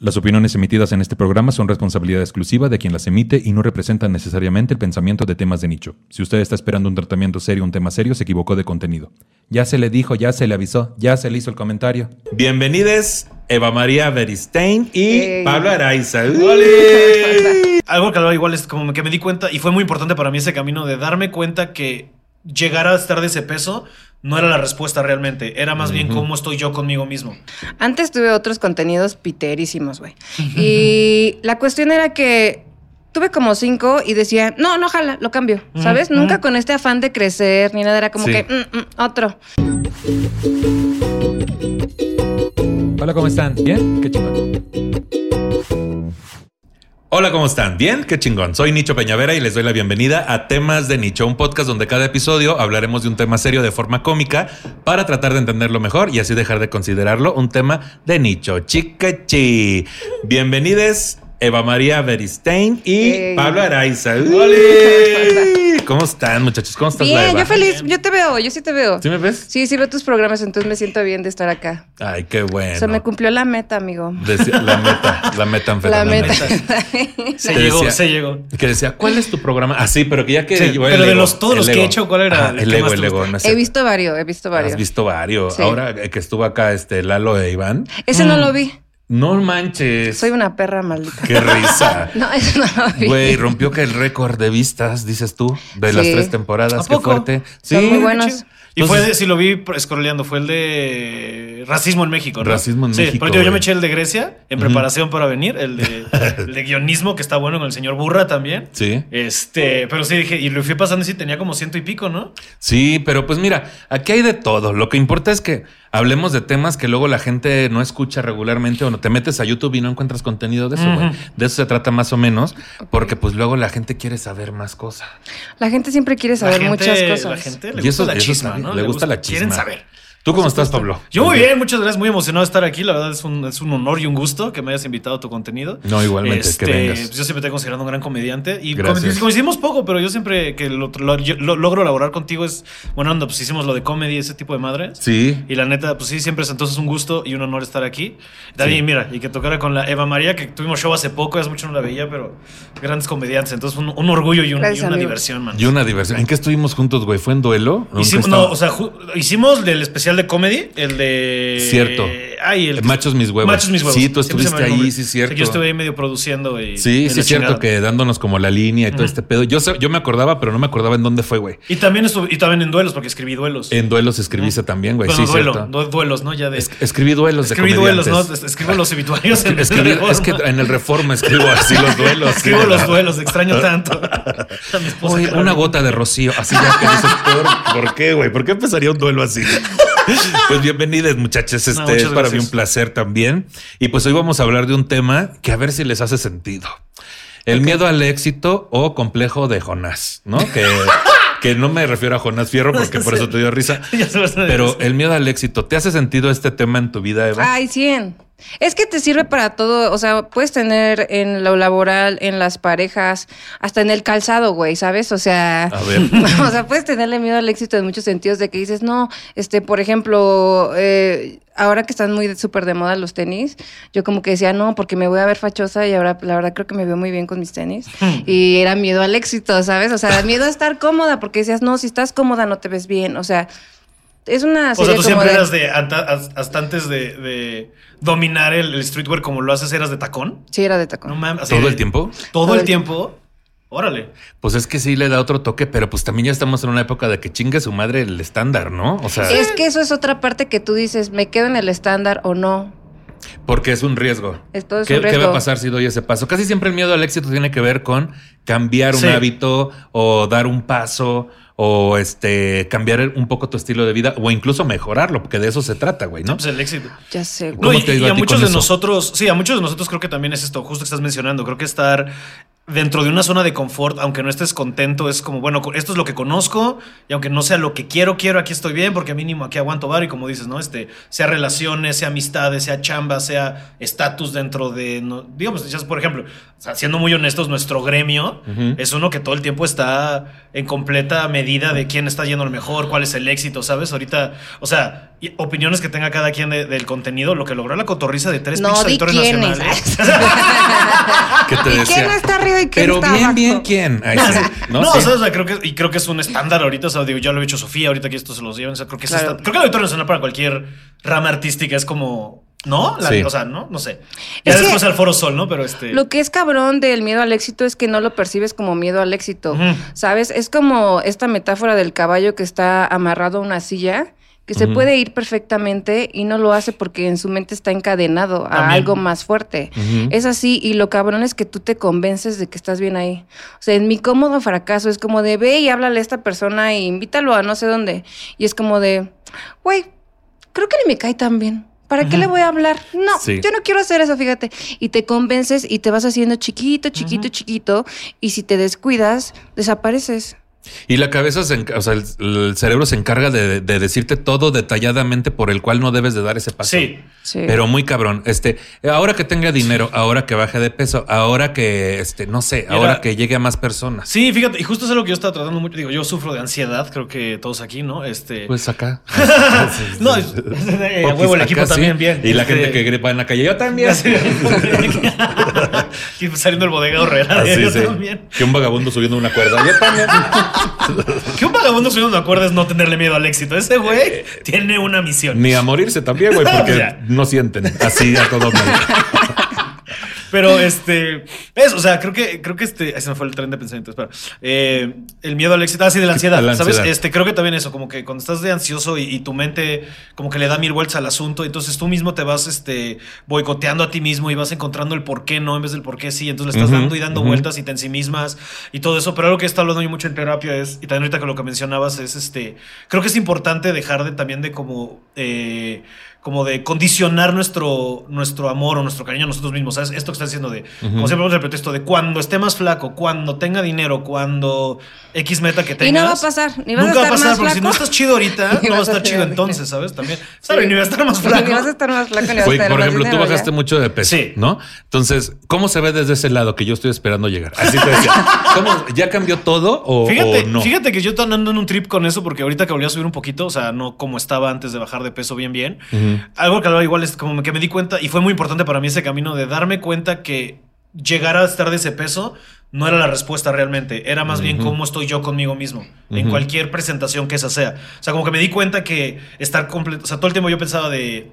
Las opiniones emitidas en este programa son responsabilidad exclusiva de quien las emite y no representan necesariamente el pensamiento de temas de nicho. Si usted está esperando un tratamiento serio, un tema serio, se equivocó de contenido. Ya se le dijo, ya se le avisó, ya se le hizo el comentario. Bienvenidos Eva María Beristein y Ey. Pablo Araiza. Algo que igual es como que me di cuenta, y fue muy importante para mí ese camino de darme cuenta que llegar a estar de ese peso no era la respuesta realmente, era más bien cómo estoy yo conmigo mismo. Antes tuve otros contenidos piterísimos, güey. Y la cuestión era que tuve como cinco y decía, no, no, jala, lo cambio, ¿sabes? Nunca con este afán de crecer ni nada, era como Sí. que, "Mm, mm, otro. Hola, ¿cómo están? ¿Bien? Qué chingón. Hola, ¿cómo están? ¿Bien? Qué chingón. Soy Nicho Peñavera y les doy la bienvenida a Temas de Nicho, un podcast donde cada episodio hablaremos de un tema serio de forma cómica para tratar de entenderlo mejor y así dejar de considerarlo un tema de nicho. Chicachi. Bienvenidos Eva María Beristein y. Pablo Araiza. ¿Cómo están, muchachos? ¿Cómo estás, Bien, Eva? yo feliz, yo te veo, yo sí te veo. ¿Sí me ves? Sí, sí veo tus programas, entonces me siento bien de estar acá. Ay, qué bueno. Se me cumplió la meta, amigo. Decía- la meta, la metanfetamina. La meta. Se llegó, decía- se llegó. Que decía, ¿cuál es tu programa? Ah, sí, pero que ya que Sí, pero de los- todos los que he hecho, ¿cuál era el más el no es He visto varios, he visto varios. Has visto varios. Sí. Ahora que estuvo acá este Lalo e Iván. Ese no lo vi. No manches. Soy una perra maldita. Qué risa. No, ese no lo vi. Güey, rompió que el récord de vistas, dices tú, de las tres temporadas. ¿A Qué fuerte. Son Sí. muy buenos. Y fue, de, si lo vi scrolleando, fue el de racismo en México, ¿no? Racismo en sí, México, Porque yo, yo me eché el de Grecia en preparación para venir, el de, el de guionismo, que está bueno con el señor Burra también. Sí. Este, pero sí dije, y lo fui pasando y sí tenía como ciento y pico, ¿no? Sí, pero pues mira, aquí hay de todo. Lo que importa es que hablemos de temas que luego la gente no escucha regularmente o no te metes a YouTube y no encuentras contenido de eso, güey. De eso se trata más o menos, porque pues luego la gente quiere saber más cosas. La gente siempre quiere saber la gente, muchas cosas. La gente le Y eso- gusta la eso chisma, está bien, ¿no? le gusta la Quieren chisma. saber. ¿Tú cómo estás, supuesto. Pablo? Yo muy bien, muchas gracias. Muy emocionado de estar aquí. La verdad es un, es un honor y un gusto que me hayas invitado a tu contenido. No, igualmente, que Este, vengas. pues yo siempre te he considerado un gran comediante. Y Gracias. coinc- coincidimos poco, pero yo siempre que lo, lo- yo lo- logro elaborar contigo es, bueno, onda, pues hicimos lo de comedy, ese tipo de madres. Sí. Y la neta, pues sí, siempre es entonces un gusto y un honor estar aquí. También, Sí. mira, y que tocara con la Eva María, que tuvimos show hace poco, hace mucho no la veía, pero grandes comediantes. Entonces, un, un orgullo y, un- Gracias, y una amigo. diversión, man. Y una diversión. ¿En qué estuvimos juntos, güey? ¿Fue en duelo? ¿Nunca Hicimos, no, o sea, hicimos del especial de comedy, el de. Cierto. Ay, el Machos mis huevos. Machos mis huevos. Sí, tú estuviste nombre. ahí, sí, cierto. Yo estuve ahí medio produciendo y. Sí, y sí, es cierto que dándonos como la línea y todo este pedo. Yo, yo me acordaba, pero no me acordaba en dónde fue, güey. Y también estuve, y también en duelos, porque escribí duelos. En duelos escribiste también, güey. Bueno, sí, duelo, cierto. du- duelos, ¿no? Ya de. Es- escribí duelos escribí de duelos, ¿no? Es- Escribo los obituarios en Escribí- es que en el Reforma escribo así los duelos. Escribo los duelos, extraño tanto. Oye, una gota de rocío. Así ya que dices, ¿por, ¿por qué, güey? ¿Por qué empezaría un duelo así? Pues bienvenidos, muchachos. Este No, es para mí gracias. un placer también. Y pues hoy vamos a hablar de un tema que a ver si les hace sentido. El miedo al éxito o complejo de Jonás, ¿no? Que, que no me refiero a Jonás Fierro porque por eso te dio risa. Pero el miedo al éxito, ¿te hace sentido este tema en tu vida, Eva? Ay, 100. Es que te sirve para todo, o sea, puedes tener en lo laboral, en las parejas, hasta en el calzado, güey, ¿sabes? O sea, A ver. o sea, puedes tenerle miedo al éxito en muchos sentidos de que dices, no, este, por ejemplo, eh, ahora que están muy de- súper de moda los tenis, yo como que decía, no, porque me voy a ver fachosa y ahora la verdad creo que me veo muy bien con mis tenis. y era miedo al éxito, ¿sabes? O sea, miedo a estar cómoda, porque decías, no, si estás cómoda no te ves bien, o sea... Es una O sea, serie tú como siempre de- eras de, hasta antes de, de dominar el, el streetwear como lo haces, eras de tacón. Sí, era de tacón. No mames. así ¿Todo de- el tiempo? Todo, Todo el tiempo. Órale. Pues es que sí le da otro toque, pero pues también ya estamos en una época de que chingue su madre el estándar, ¿no? O sea, Es que eso es otra parte que tú dices, ¿me quedo en el estándar o no? porque es un riesgo. Esto es ¿Qué, un qué riesgo. va a pasar si doy ese paso? Casi siempre el miedo al éxito tiene que ver con cambiar un Sí. hábito o dar un paso o este cambiar un poco tu estilo de vida o incluso mejorarlo, porque de eso se trata, güey, ¿no? Pues el éxito. Ya sé, ¿Cómo No, y, te digo y a a ti muchos con de eso? nosotros, sí, a muchos de nosotros creo que también es esto, justo que estás mencionando. Creo que estar dentro de una zona de confort, aunque no estés contento, es como, bueno, esto es lo que conozco y aunque no sea lo que quiero, quiero, aquí estoy bien porque mínimo aquí aguanto bar y como dices, ¿no? Este, sea relaciones, sea amistades, sea chamba, sea estatus dentro de, no- digamos, ya, por ejemplo, o sea, siendo muy honestos, nuestro gremio es uno que todo el tiempo está en completa medida de quién está yendo lo mejor, cuál es el éxito, ¿sabes? Ahorita, o sea, y opiniones que tenga cada quien de- del contenido, lo que logró la cotorriza de tres No, editores quiénes. nacionales. ¿Qué te ¿Y decía? quién está arriba quién Pero está bien, abajo? bien, ¿quién? Ahí sí. No, No, o sea, o sea, creo que, y creo que es un estándar ahorita. O sea, digo, ya lo he hecho Sofía, ahorita que esto se los llevan. O sea, creo que es Claro. Creo que el auditorio nacional para cualquier rama artística es como. ¿No? La- Sí. O sea, ¿no? No sé. Ya Es que- después al Foro Sol, ¿no? Pero este. Lo que es cabrón del miedo al éxito es que no lo percibes como miedo al éxito. ¿Sabes? Es como esta metáfora del caballo que está amarrado a una silla, que se puede ir perfectamente y no lo hace porque en su mente está encadenado a También. algo más fuerte. Es así, y lo cabrón es que tú te convences de que estás bien ahí. O sea, en mi cómodo fracaso es como de ve y háblale a esta persona e invítalo a no sé dónde. Y es como de, güey, creo que ni me cae tan bien. ¿Para qué le voy a hablar? No, Sí. yo no quiero hacer eso, fíjate. Y te convences y te vas haciendo chiquito, chiquito, chiquito. Y si te descuidas, desapareces. Y la cabeza, se o sea, el, el cerebro se encarga de, de decirte todo detalladamente por el cual no debes de dar ese paso. Sí. Sí. Pero muy cabrón. Este, ahora que tenga dinero, ahora que baje de peso, ahora que, este, no sé, Mira. ahora que llegue a más personas. Sí, fíjate, y justo es algo que yo estaba tratando mucho. Digo, yo sufro de ansiedad, creo que todos aquí, ¿no? Este. Pues acá. no, es- eh, a huevo, el equipo Acá sí. también, bien. Y la Este, gente que gripa en la calle, yo también. y saliendo el bodega horrera. Así, yo sí. también. Que un vagabundo subiendo una cuerda. Yo también. Que un vagabundo subiendo una cuerda es no tenerle miedo al éxito. Ese güey tiene una misión. Ni a morirse también, güey, porque Ya. no sienten así a todo mundo. Pero este, es, o sea, creo que, creo que este, ahí se me fue el tren de pensamiento, espera. Eh, el miedo al éxito, así de la ansiedad, La ¿sabes? ansiedad. Este, creo que también eso, como que cuando estás de ansioso y, y tu mente como que le da mil vueltas al asunto, entonces tú mismo te vas, este, boicoteando a ti mismo y vas encontrando el por qué no en vez del por qué sí, entonces le estás dando y dando vueltas y te ensimismas y todo eso, pero algo que he estado hablando yo mucho en terapia es, y también ahorita con lo que mencionabas es, este, creo que es importante dejar de también de como, eh, como de condicionar nuestro, nuestro amor o nuestro cariño a nosotros mismos. ¿Sabes? Esto que estás diciendo de, como siempre vamos el pretexto de cuando esté más flaco, cuando tenga dinero, cuando X meta que tengas. Y no va a pasar, ni vas a nunca va a estar pasar, más porque si no estás chido ahorita, Ni no va a vas a estar chido entonces. ¿sabes? También. ¿Sabes? Ni va a estar más Ni flaco. vas a estar más flaco ni vas a tener por más ejemplo, tú bajaste ya. mucho de peso, Sí. ¿no? Entonces, ¿cómo se ve desde ese lado que yo estoy esperando llegar? Así te decía. ¿Cómo, ¿Ya cambió todo o, Fíjate, o no? fíjate que yo estoy andando en un trip con eso porque ahorita que volví a subir un poquito, o sea, no como estaba antes de bajar de peso bien, bien. Ujú. Algo que igual es como que me di cuenta, y fue muy importante para mí ese camino de darme cuenta que llegar a estar de ese peso no era la respuesta realmente, era más bien cómo estoy yo conmigo mismo, en cualquier presentación que esa sea. O sea, como que me di cuenta que estar completo, o sea, todo el tiempo yo pensaba de,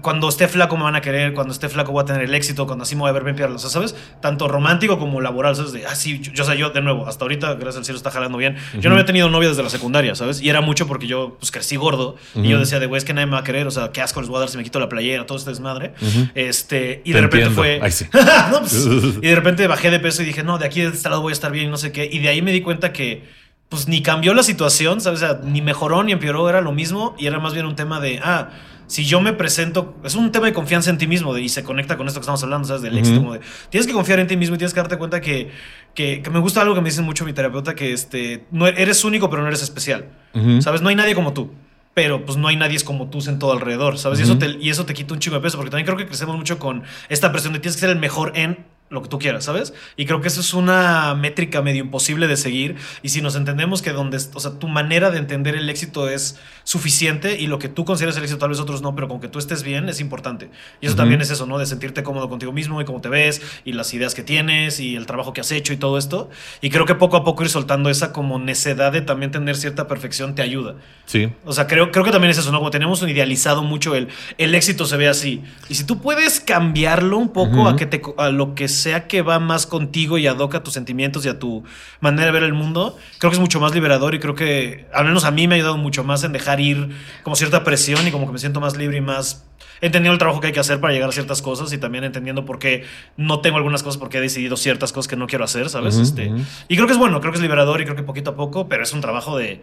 cuando esté flaco me van a querer, cuando esté flaco voy a tener el éxito, cuando así me voy a ver bien piernas, o sea, ¿sabes? Tanto romántico como laboral, ¿sabes? De, ah, sí, yo, yo, o sea, yo de nuevo, hasta ahorita, gracias al cielo, está jalando bien. Yo no había tenido novia desde la secundaria, ¿sabes? Y era mucho porque yo, pues, crecí gordo y yo decía de, güey, es que nadie me va a querer, o sea, qué asco les voy a dar si me quito la playera, todo este desmadre. Este, y Te de repente entiendo. fue... Ay, sí. No, pues, y de repente bajé de peso y dije, no, de aquí de este lado voy a estar bien y no sé qué. Y de ahí me di cuenta que, pues, ni cambió la situación, ¿sabes? O sea, ni mejoró ni empeoró, era lo mismo. Y era más bien un tema de, ah, si yo me presento, es un tema de confianza en ti mismo de- y se conecta con esto que estamos hablando, ¿sabes? Del Ujú. éxito. como de, tienes que confiar en ti mismo y tienes que darte cuenta que, que, que me gusta algo que me dice mucho mi terapeuta, que este, no eres único, pero no eres especial. Ujú. ¿Sabes? No hay nadie como tú. Pero pues no hay nadie como tú en todo alrededor, ¿sabes? y, eso te, y eso te quita un chingo de peso, porque también creo que crecemos mucho con esta presión de tienes que ser el mejor en lo que tú quieras, ¿sabes? Y creo que eso es una métrica medio imposible de seguir. Y si nos entendemos que donde, o sea, tu manera de entender el éxito es suficiente y lo que tú consideras el éxito tal vez otros no, pero con que tú estés bien es importante. Y eso también es eso, ¿no? De sentirte cómodo contigo mismo y cómo te ves y las ideas que tienes y el trabajo que has hecho y todo esto. Y creo que poco a poco ir soltando esa como necedad de también tener cierta perfección te ayuda. Sí. O sea, creo, creo que también es eso, ¿no? Como tenemos un idealizado mucho el, el éxito se ve así. Y si tú puedes cambiarlo un poco a, que te, a lo que sea que va más contigo y adoca tus sentimientos y a tu manera de ver el mundo, creo que es mucho más liberador y creo que, al menos a mí me ha ayudado mucho más en dejar ir como cierta presión y como que me siento más libre y más entendiendo el trabajo que hay que hacer para llegar a ciertas cosas y también entendiendo por qué no tengo algunas cosas, porque he decidido ciertas cosas que no quiero hacer, ¿sabes? este, Y creo que es bueno, creo que es liberador y creo que poquito a poco, pero es un trabajo de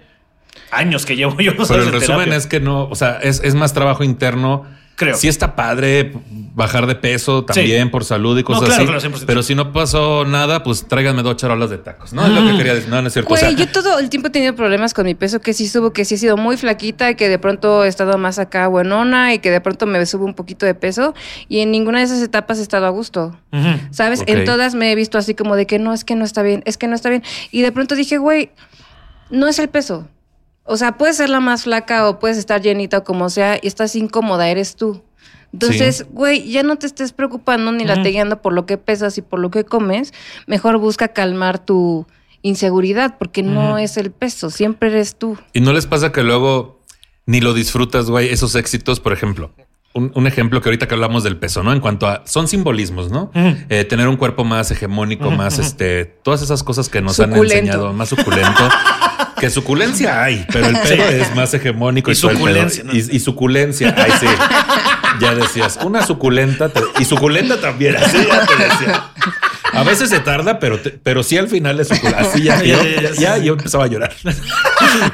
años que llevo yo. Pero el resumen es que no, o sea, es, es más trabajo interno Creo. Sí está padre bajar de peso también por salud y cosas así. pero si no pasó nada, pues tráiganme dos charolas de tacos. No es lo que quería decir. No, no es cierto. Güey, yo todo el tiempo he tenido problemas con mi peso, que sí subo, que sí he sido muy flaquita y que de pronto he estado más acá buenona y que de pronto me subo un poquito de peso. Y en ninguna de esas etapas he estado a gusto. ¿Sabes? En todas me he visto así como de que no, es que no está bien, es que no está bien. Y de pronto dije, güey, no es el peso. O sea, puedes ser la más flaca o puedes estar llenita o como sea y estás incómoda, eres tú. Entonces, güey, ya no te estés preocupando ni la lateando por lo que pesas y por lo que comes. Mejor busca calmar tu inseguridad porque no es el peso, siempre eres tú. ¿Y no les pasa que luego ni lo disfrutas, güey, esos éxitos, por ejemplo? Un, ejemplo que ahorita que hablamos del peso, ¿no? En cuanto a son simbolismos, ¿no? Eh, tener un cuerpo más hegemónico, más este, todas esas cosas que nos han enseñado, más suculento. Que suculencia hay, pero el pelo es más hegemónico. Y, suculencia. Y, suculencia. Ay, sí. Ya decías, una suculenta. y suculenta también. Así ya te decía. A veces se tarda, pero, pero sí al final es suculenta. Así ya, yo, ya yo empezaba a llorar.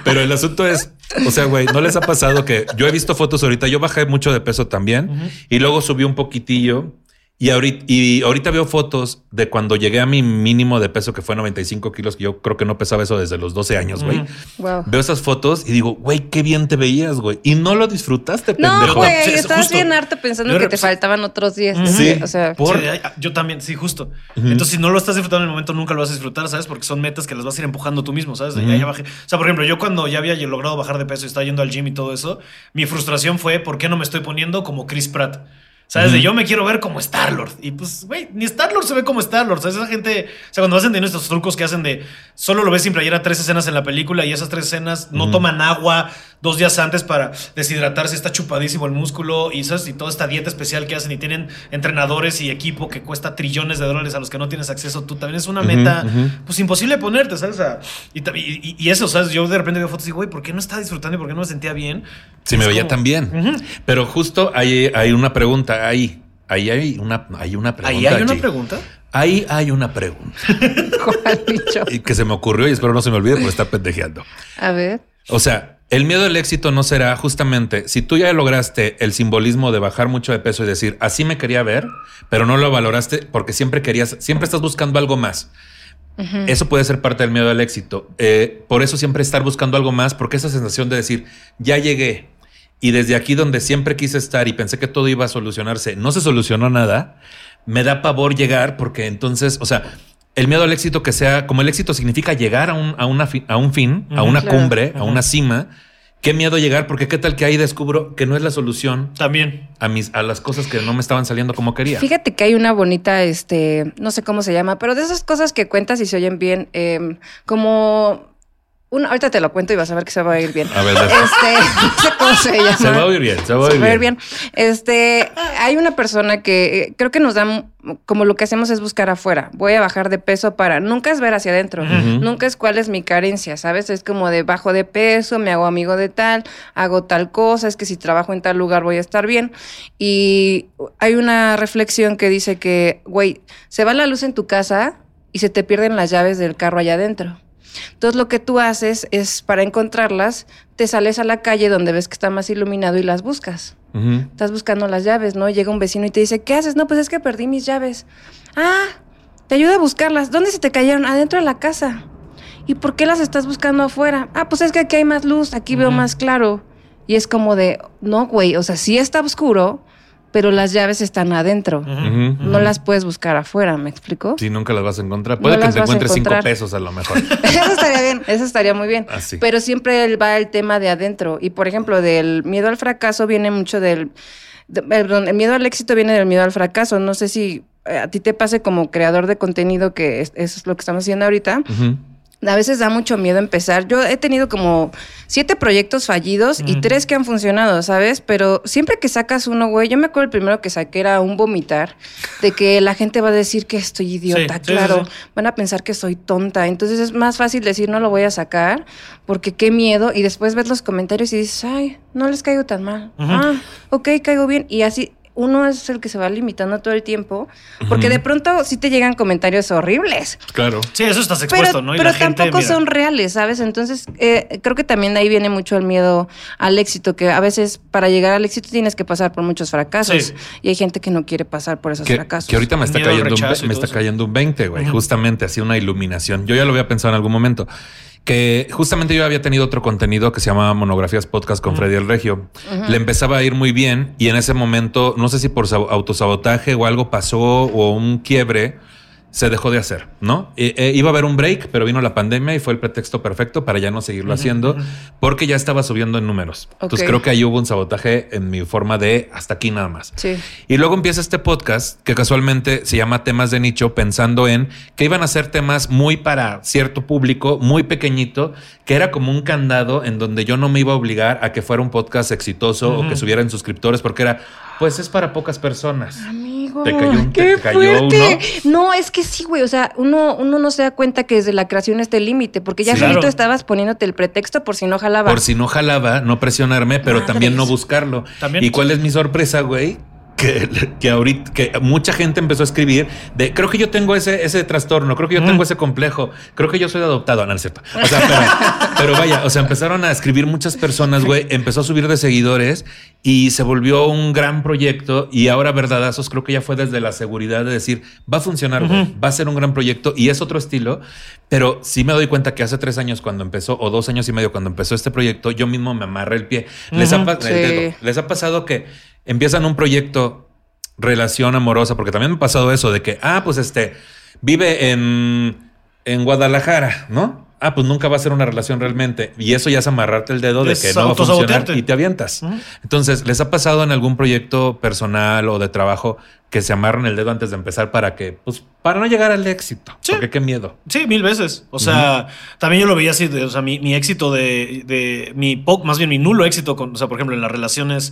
Pero el asunto es, o sea, güey, ¿no les ha pasado que yo he visto fotos ahorita? Yo bajé mucho de peso también y luego subí un poquitillo y ahorita, y ahorita veo fotos de cuando llegué a mi mínimo de peso, que fue 95 kilos, que yo creo que no pesaba eso desde los 12 años, güey. Veo esas fotos y digo, güey, qué bien te veías, güey. Y no lo disfrutaste, pendejo. No, güey, estabas bien harto pensando que te faltaban otros días. Sí, o sea. yo también, sí, justo. Entonces, si no lo estás disfrutando en el momento, nunca lo vas a disfrutar, ¿sabes? Porque son metas que las vas a ir empujando tú mismo, ¿sabes? ya, bajé. O sea, por ejemplo, yo cuando ya había logrado bajar de peso y estaba yendo al gym y todo eso, mi frustración fue, ¿por qué no me estoy poniendo como Chris Pratt? ¿Sabes? De yo me quiero ver como Star-Lord. Y pues, güey, ni Star-Lord se ve como Star-Lord. ¿Sabes? Esa gente, o sea, cuando hacen de estos trucos que hacen de solo lo ves sin playera tres escenas en la película y esas tres escenas no toman agua, dos días antes para deshidratarse, está chupadísimo el músculo y, ¿sabes? y toda esta dieta especial que hacen y tienen entrenadores y equipo que cuesta trillones de dólares a los que no tienes acceso tú. También es una meta, pues imposible ponerte, ¿sabes? y, eso, ¿sabes? Yo de repente veo fotos y digo, güey, ¿por qué no estaba disfrutando y por qué no me sentía bien? Sí, me veía tan bien. Pero justo hay, hay una pregunta ahí. Ahí hay una, hay una pregunta. ¿Ahí hay una pregunta? Ahí hay una pregunta. Y que se me ocurrió y espero no se me olvide por estar pendejeando. A ver. O sea, el miedo al éxito no será justamente si tú ya lograste el simbolismo de bajar mucho de peso y decir así me quería ver, pero no lo valoraste porque siempre querías, siempre estás buscando algo más. Eso puede ser parte del miedo al éxito. Eh, por eso siempre estar buscando algo más, porque esa sensación de decir ya llegué y desde aquí donde siempre quise estar y pensé que todo iba a solucionarse, no se solucionó nada. Me da pavor llegar porque entonces, o sea, el miedo al éxito que sea, como el éxito significa llegar a un, a una a un fin, a una cumbre, a una cima. Qué miedo llegar, porque qué tal que ahí descubro que no es la solución. También. A mis, a las cosas que no me estaban saliendo como quería. Fíjate que hay una bonita, este, no sé cómo se llama, pero de esas cosas que cuentas y se oyen bien, em, como ahorita te lo cuento y vas a ver que se va a ir bien. A ver, este, cómo se llama. Se va a oír bien, se va a oír bien. Este, hay una persona que eh, creo que nos da, como lo que hacemos es buscar afuera. Voy a bajar de peso para, nunca es ver hacia adentro, nunca es cuál es mi carencia, ¿sabes? Es como de bajo de peso, me hago amigo de tal, hago tal cosa, es que si trabajo en tal lugar voy a estar bien. Y hay una reflexión que dice que, güey, se va la luz en tu casa y se te pierden las llaves del carro allá adentro. Entonces lo que tú haces es, para encontrarlas, te sales a la calle donde ves que está más iluminado y las buscas. Estás buscando las llaves, ¿no? Llega un vecino y te dice, ¿qué haces? No, pues es que perdí mis llaves. Ah, te ayuda a buscarlas. ¿Dónde se te cayeron? Adentro de la casa. ¿Y por qué las estás buscando afuera? Ah, pues es que aquí hay más luz, aquí veo más claro. Y es como de, no, güey, o sea, sí está oscuro, pero las llaves están adentro. No las puedes buscar afuera, ¿me explico? Sí, nunca las vas a encontrar. Puede que te encuentres cinco pesos a lo mejor. eso estaría bien, eso estaría muy bien. Ah, pero siempre va el tema de adentro. Y por ejemplo, del miedo al fracaso viene mucho del. perdón, el miedo al éxito viene del miedo al fracaso. No sé si eh, a ti te pase como creador de contenido, que eso es lo que estamos haciendo ahorita. A veces da mucho miedo empezar. Yo he tenido como siete proyectos fallidos y tres que han funcionado, ¿sabes? Pero siempre que sacas uno, güey, yo me acuerdo el primero que saqué era un vomitar, de que la gente va a decir que estoy idiota, Sí, claro, sí, sí. van a pensar que soy tonta. Entonces es más fácil decir no lo voy a sacar, porque qué miedo, y después ves los comentarios y dices, ay, no les caigo tan mal. Ah, ok, caigo bien. Y así uno es el que se va limitando todo el tiempo, porque de pronto sí te llegan comentarios horribles. Claro. Sí, eso estás expuesto, Pero, ¿no? Y pero la gente, tampoco mira, son reales, ¿sabes? Entonces, eh, creo que también de ahí viene mucho el miedo al éxito, que a veces para llegar al éxito tienes que pasar por muchos fracasos. Sí. Y hay gente que no quiere pasar por esos Que, fracasos. que ahorita me está, cayendo un, me está cayendo un 20, güey. Justamente así una iluminación. Yo ya lo había pensado en algún momento. Que justamente yo había tenido otro contenido que se llamaba Monografías Podcast con Freddy el Regio. Le empezaba a ir muy bien y en ese momento, no sé si por sab- autosabotaje o algo pasó o un quiebre, se dejó de hacer, ¿no? Eh, eh, iba a haber un break, pero vino la pandemia y fue el pretexto perfecto para ya no seguirlo haciendo porque ya estaba subiendo en números. Entonces creo que ahí hubo un sabotaje en mi forma de hasta aquí nada más. Sí. Y luego empieza este podcast que casualmente se llama Temas de Nicho, pensando en que iban a ser temas muy para cierto público, muy pequeñito, que era como un candado en donde yo no me iba a obligar a que fuera un podcast exitoso o que subieran suscriptores, porque era, pues es para pocas personas. Te cayó un- qué te cayó fuerte. No, es que sí, güey. O sea, uno, uno no se da cuenta que desde la creación está el límite, porque ya Sí. solito Claro. estabas poniéndote el pretexto por si no jalaba. Por si no jalaba, no presionarme, pero Madres. también no buscarlo. También. ¿Y cuál es mi sorpresa, güey? Que, que ahorita, que mucha gente empezó a escribir de creo que yo tengo ese, ese trastorno, creo que yo tengo ese complejo, creo que yo soy adoptado. No, no es cierto. O sea, pero, pero vaya, o sea, empezaron a escribir muchas personas, güey, empezó a subir de seguidores y se volvió un gran proyecto. Y ahora, verdadazos, creo que ya fue desde la seguridad de decir va a funcionar, güey, va a ser un gran proyecto y es otro estilo. Pero sí me doy cuenta que hace tres años cuando empezó, o dos años y medio cuando empezó este proyecto, yo mismo me amarré el pie. Les, ha, Sí. Les ha pasado que empiezan un proyecto, relación amorosa, porque también me ha pasado eso de que, ah, pues este, vive en, en Guadalajara, ¿no? Ah, pues nunca va a ser una relación realmente. Y eso ya es amarrarte el dedo de Es que no va a funcionar y te avientas. Entonces, ¿les ha pasado en algún proyecto personal o de trabajo que se amarran el dedo antes de empezar para que, pues, para no llegar al éxito? Sí. Porque qué miedo. Sí, mil veces. O sea, también yo lo veía así, de- o sea, mi, mi éxito de, de mi más bien mi nulo éxito con, o sea, por ejemplo, en las relaciones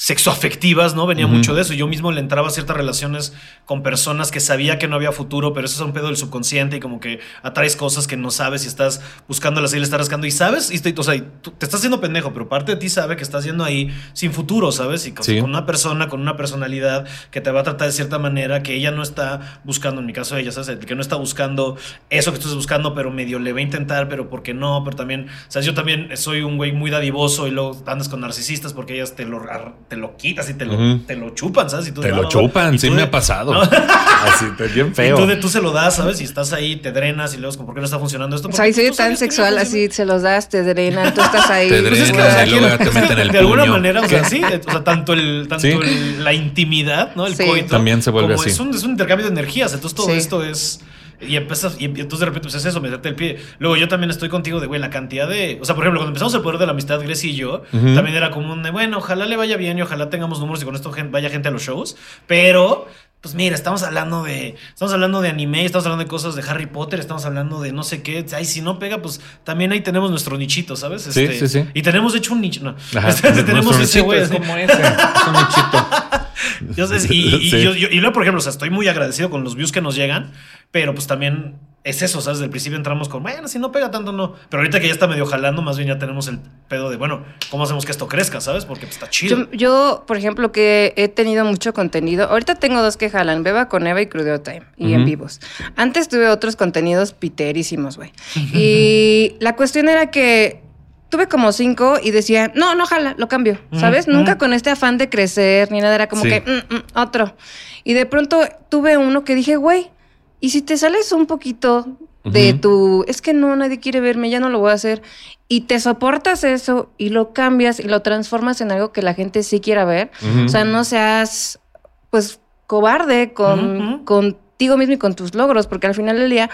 sexoafectivas, ¿no? Venía mucho de eso. Yo mismo le entraba a ciertas relaciones con personas que sabía que no había futuro, pero eso es un pedo del subconsciente y como que atraes cosas que no sabes y estás buscándolas y le estás rascando y sabes, y estoy- o sea, y tú te estás haciendo pendejo, pero parte de ti sabe que estás yendo ahí sin futuro, ¿sabes? Y con, Sí. con una persona, con una personalidad que te va a tratar de cierta manera, que ella no está buscando, en mi caso ella, ¿sabes? Que no está buscando eso que tú estás buscando, pero medio le va a intentar, pero ¿por qué no? Pero también, o sea, yo también soy un güey muy dadivoso y luego andas con narcisistas porque ellas te lo, te lo quitas y te lo, te lo chupan, ¿sabes? Y tú Te lo "No, chupan, y sí me ha pasado. ¿no? Así, es bien Y feo. tú, de, tú se lo das, ¿sabes? Y estás ahí, te drenas y luego es como, ¿por qué no está funcionando esto? O sea, y soy tú tan sexual, así se los das, te drenan, tú estás ahí. Te Pues es que, y luego te meten el de alguna manera, o sea, sí, o sea, tanto el, tanto Sí. el- la intimidad, ¿no? El Sí. coito. También se vuelve como así. Es un, es un intercambio de energías, entonces todo Sí. esto es... Y empiezas, y entonces de repente pues es eso, meterte el pie. Luego yo también estoy contigo de, güey, la cantidad de... O sea, por ejemplo, cuando empezamos el poder de la amistad, Grecia y yo, Ujú. también era como un, de, bueno, ojalá le vaya bien y ojalá tengamos números y con esto vaya gente a los shows, pero... Pues mira, estamos hablando de. Estamos hablando de anime, estamos hablando de cosas de Harry Potter, estamos hablando de no sé qué. Ay, si no pega, pues también ahí tenemos nuestro nichito, ¿sabes? Sí, sí, sí. Y tenemos hecho un nicho. No. Ajá. Este, tenemos ese güey. es como ese. Es un nichito. Yo sé, y, y- Sí. y yo, yo- y luego, por ejemplo, o sea, estoy muy agradecido con los views que nos llegan, pero pues también es eso, ¿sabes? Desde el principio entramos con, bueno, si no pega tanto, no. Pero ahorita que ya está medio jalando, más bien ya tenemos el pedo de, bueno, ¿cómo hacemos que esto crezca, ¿sabes? Porque pues, está chido. Yo, yo, por ejemplo, que he tenido mucho contenido. Ahorita tengo dos que jalan, Beba con Eva y Crudeo Time, y en vivos. Antes tuve otros contenidos piterísimos, güey. Y la cuestión era que tuve como cinco y decía, no, no jala, lo cambio, ¿sabes? Nunca con este afán de crecer ni nada, era como Sí. que, "Mm, mm, otro. Y de pronto tuve uno que dije, güey, ¿y si te sales un poquito de tu, es que no, nadie quiere verme, ya no lo voy a hacer, y te soportas eso y lo cambias y lo transformas en algo que la gente sí quiera ver? O sea, no seas, pues, cobarde con, contigo mismo y con tus logros, porque al final del día,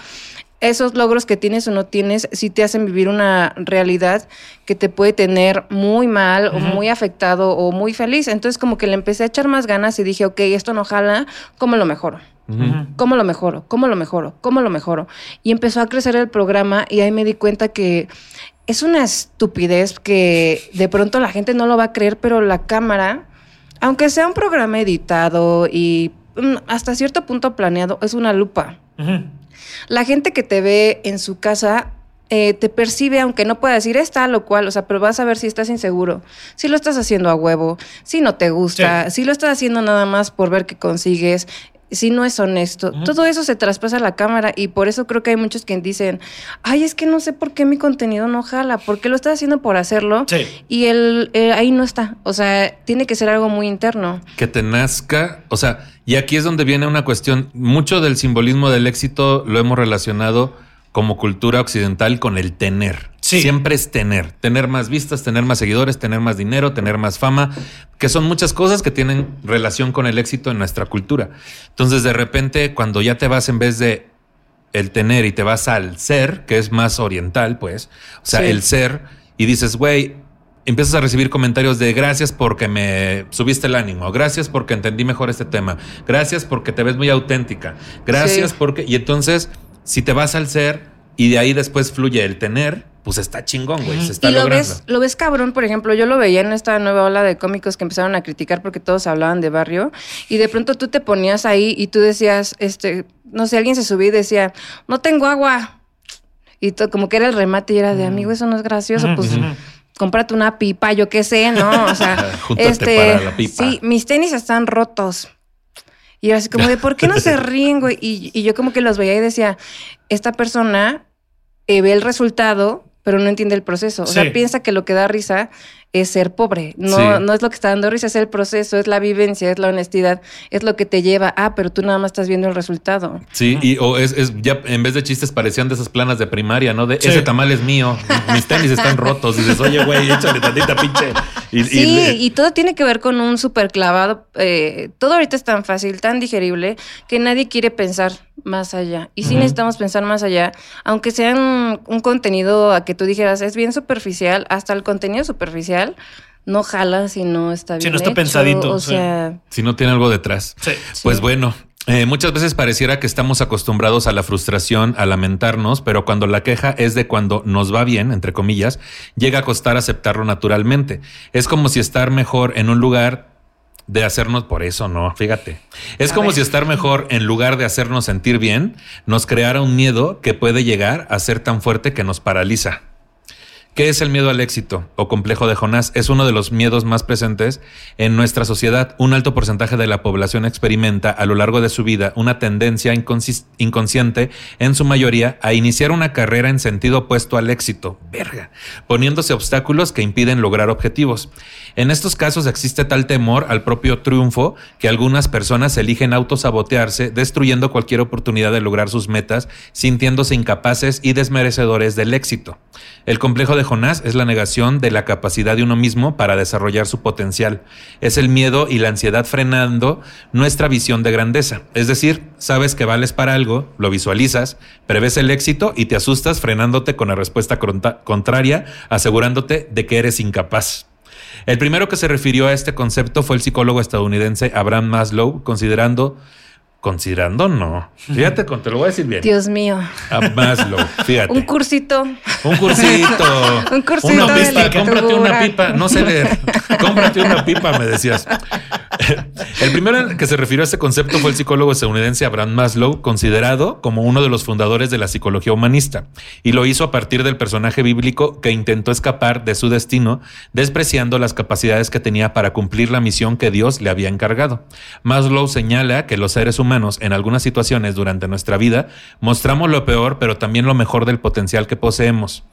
esos logros que tienes o no tienes sí te hacen vivir una realidad que te puede tener muy mal o muy afectado o muy feliz. Entonces como que le empecé a echar más ganas y dije, ok, esto no jala, ¿cómo lo mejoro? ¿Cómo lo mejoro? ¿Cómo lo mejoro? ¿Cómo lo mejoro? Y empezó a crecer el programa y ahí me di cuenta que es una estupidez que de pronto la gente no lo va a creer, pero la cámara, aunque sea un programa editado y mm, hasta cierto punto planeado, es una lupa. La gente que te ve en su casa eh, te percibe, aunque no pueda decir está lo cual, o sea, pero vas a ver si estás inseguro, si lo estás haciendo a huevo, si no te gusta, si lo estás haciendo nada más por ver qué consigues, si no es honesto. Todo eso se traspasa a la cámara y por eso creo que hay muchos que dicen, ay, es que no sé por qué mi contenido no jala, porque lo estás haciendo por hacerlo y el, eh, ahí no está. O sea, tiene que ser algo muy interno. Que te nazca, o sea, y aquí es donde viene una cuestión, mucho del simbolismo del éxito lo hemos relacionado como cultura occidental con el tener. Siempre es tener, tener más vistas, tener más seguidores, tener más dinero, tener más fama, que son muchas cosas que tienen relación con el éxito en nuestra cultura. Entonces, de repente, cuando ya te vas en vez de el tener y te vas al ser, que es más oriental, pues, o sea, el ser, y dices, güey, empiezas a recibir comentarios de gracias porque me subiste el ánimo, gracias porque entendí mejor este tema, gracias porque te ves muy auténtica, gracias porque... Y entonces si te vas al ser y de ahí después fluye el tener, pues está chingón, güey. Se está y lo logrando. ves, lo ves cabrón, por ejemplo, yo lo veía en esta nueva ola de cómicos que empezaron a criticar porque todos hablaban de barrio. Y de pronto tú te ponías ahí y tú decías, este, no sé, alguien se subía y decía, no tengo agua. Y como que era el remate y era de amigo, eso no es gracioso, pues cómprate una pipa, yo qué sé, ¿no? O sea, este, para la pipa. sí, mis tenis están rotos. Y era así como de, ¿por qué no se ríen, güey? Y, yo como que los veía y decía, esta persona eh, ve el resultado, pero no entiende el proceso. O sea, piensa que lo que da risa es ser pobre. No, no es lo que está dando risa, es el proceso, es la vivencia, es la honestidad, es lo que te lleva. Ah, pero tú nada más estás viendo el resultado. Sí, y o es, es, ya en vez de chistes parecían de esas planas de primaria, ¿no? De ese tamal es mío, mis tenis están rotos. Y dices, oye, güey, échale tantita pinche. Y, sí, y, todo tiene que ver con un súper clavado. Eh, todo ahorita es tan fácil, tan digerible, que nadie quiere pensar más allá. Y sí necesitamos pensar más allá, aunque sea un, un contenido a que tú dijeras, es bien superficial, hasta el contenido superficial no jala si no está bien. Si no está pensadito. O sea. Si no tiene algo detrás. Pues bueno. Eh, muchas veces pareciera que estamos acostumbrados a la frustración, a lamentarnos, pero cuando la queja es de cuando nos va bien, entre comillas, llega a costar aceptarlo naturalmente. Es como si estar mejor en un lugar de hacernos, por eso no, fíjate. Es como si estar mejor en lugar de hacernos sentir bien, nos creara un miedo que puede llegar a ser tan fuerte que nos paraliza. ¿Qué es el miedo al éxito o complejo de Jonás? Es uno de los miedos más presentes en nuestra sociedad. Un alto porcentaje de la población experimenta a lo largo de su vida una tendencia inconsciente, en su mayoría, a iniciar una carrera en sentido opuesto al éxito, verga, poniéndose obstáculos que impiden lograr objetivos. En estos casos existe tal temor al propio triunfo que algunas personas eligen autosabotearse, destruyendo cualquier oportunidad de lograr sus metas, sintiéndose incapaces y desmerecedores del éxito. El complejo de Jonás es la negación de la capacidad de uno mismo para desarrollar su potencial. Es el miedo y la ansiedad frenando nuestra visión de grandeza. Es decir, sabes que vales para algo, lo visualizas, prevés el éxito y te asustas frenándote con la respuesta contraria, asegurándote de que eres incapaz. El primero que se refirió a este concepto fue el psicólogo estadounidense Abraham Maslow, considerando Considerando, no. Fíjate, te lo voy a decir bien. Dios mío. A Maslow, fíjate. Un cursito. Un cursito. Un cursito. Una pipa, cómprate una pipa. No sé leer. cómprate una pipa, me decías. El primero que se refirió a este concepto fue el psicólogo estadounidense Abraham Maslow, considerado como uno de los fundadores de la psicología humanista, y lo hizo a partir del personaje bíblico que intentó escapar de su destino, despreciando las capacidades que tenía para cumplir la misión que Dios le había encargado. Maslow señala que los seres humanos, en algunas situaciones durante nuestra vida, mostramos lo peor, pero también lo mejor del potencial que poseemos.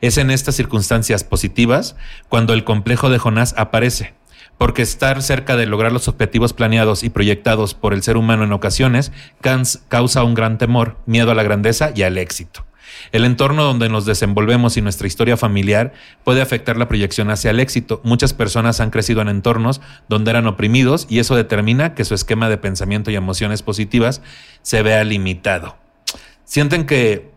Es en estas circunstancias positivas cuando el complejo de Jonás aparece porque estar cerca de lograr los objetivos planeados y proyectados por el ser humano en ocasiones causa un gran temor, miedo a la grandeza y al éxito. El entorno donde nos desenvolvemos y nuestra historia familiar puede afectar la proyección hacia el éxito. Muchas personas han crecido en entornos donde eran oprimidos y eso determina que su esquema de pensamiento y emociones positivas se vea limitado. Sienten que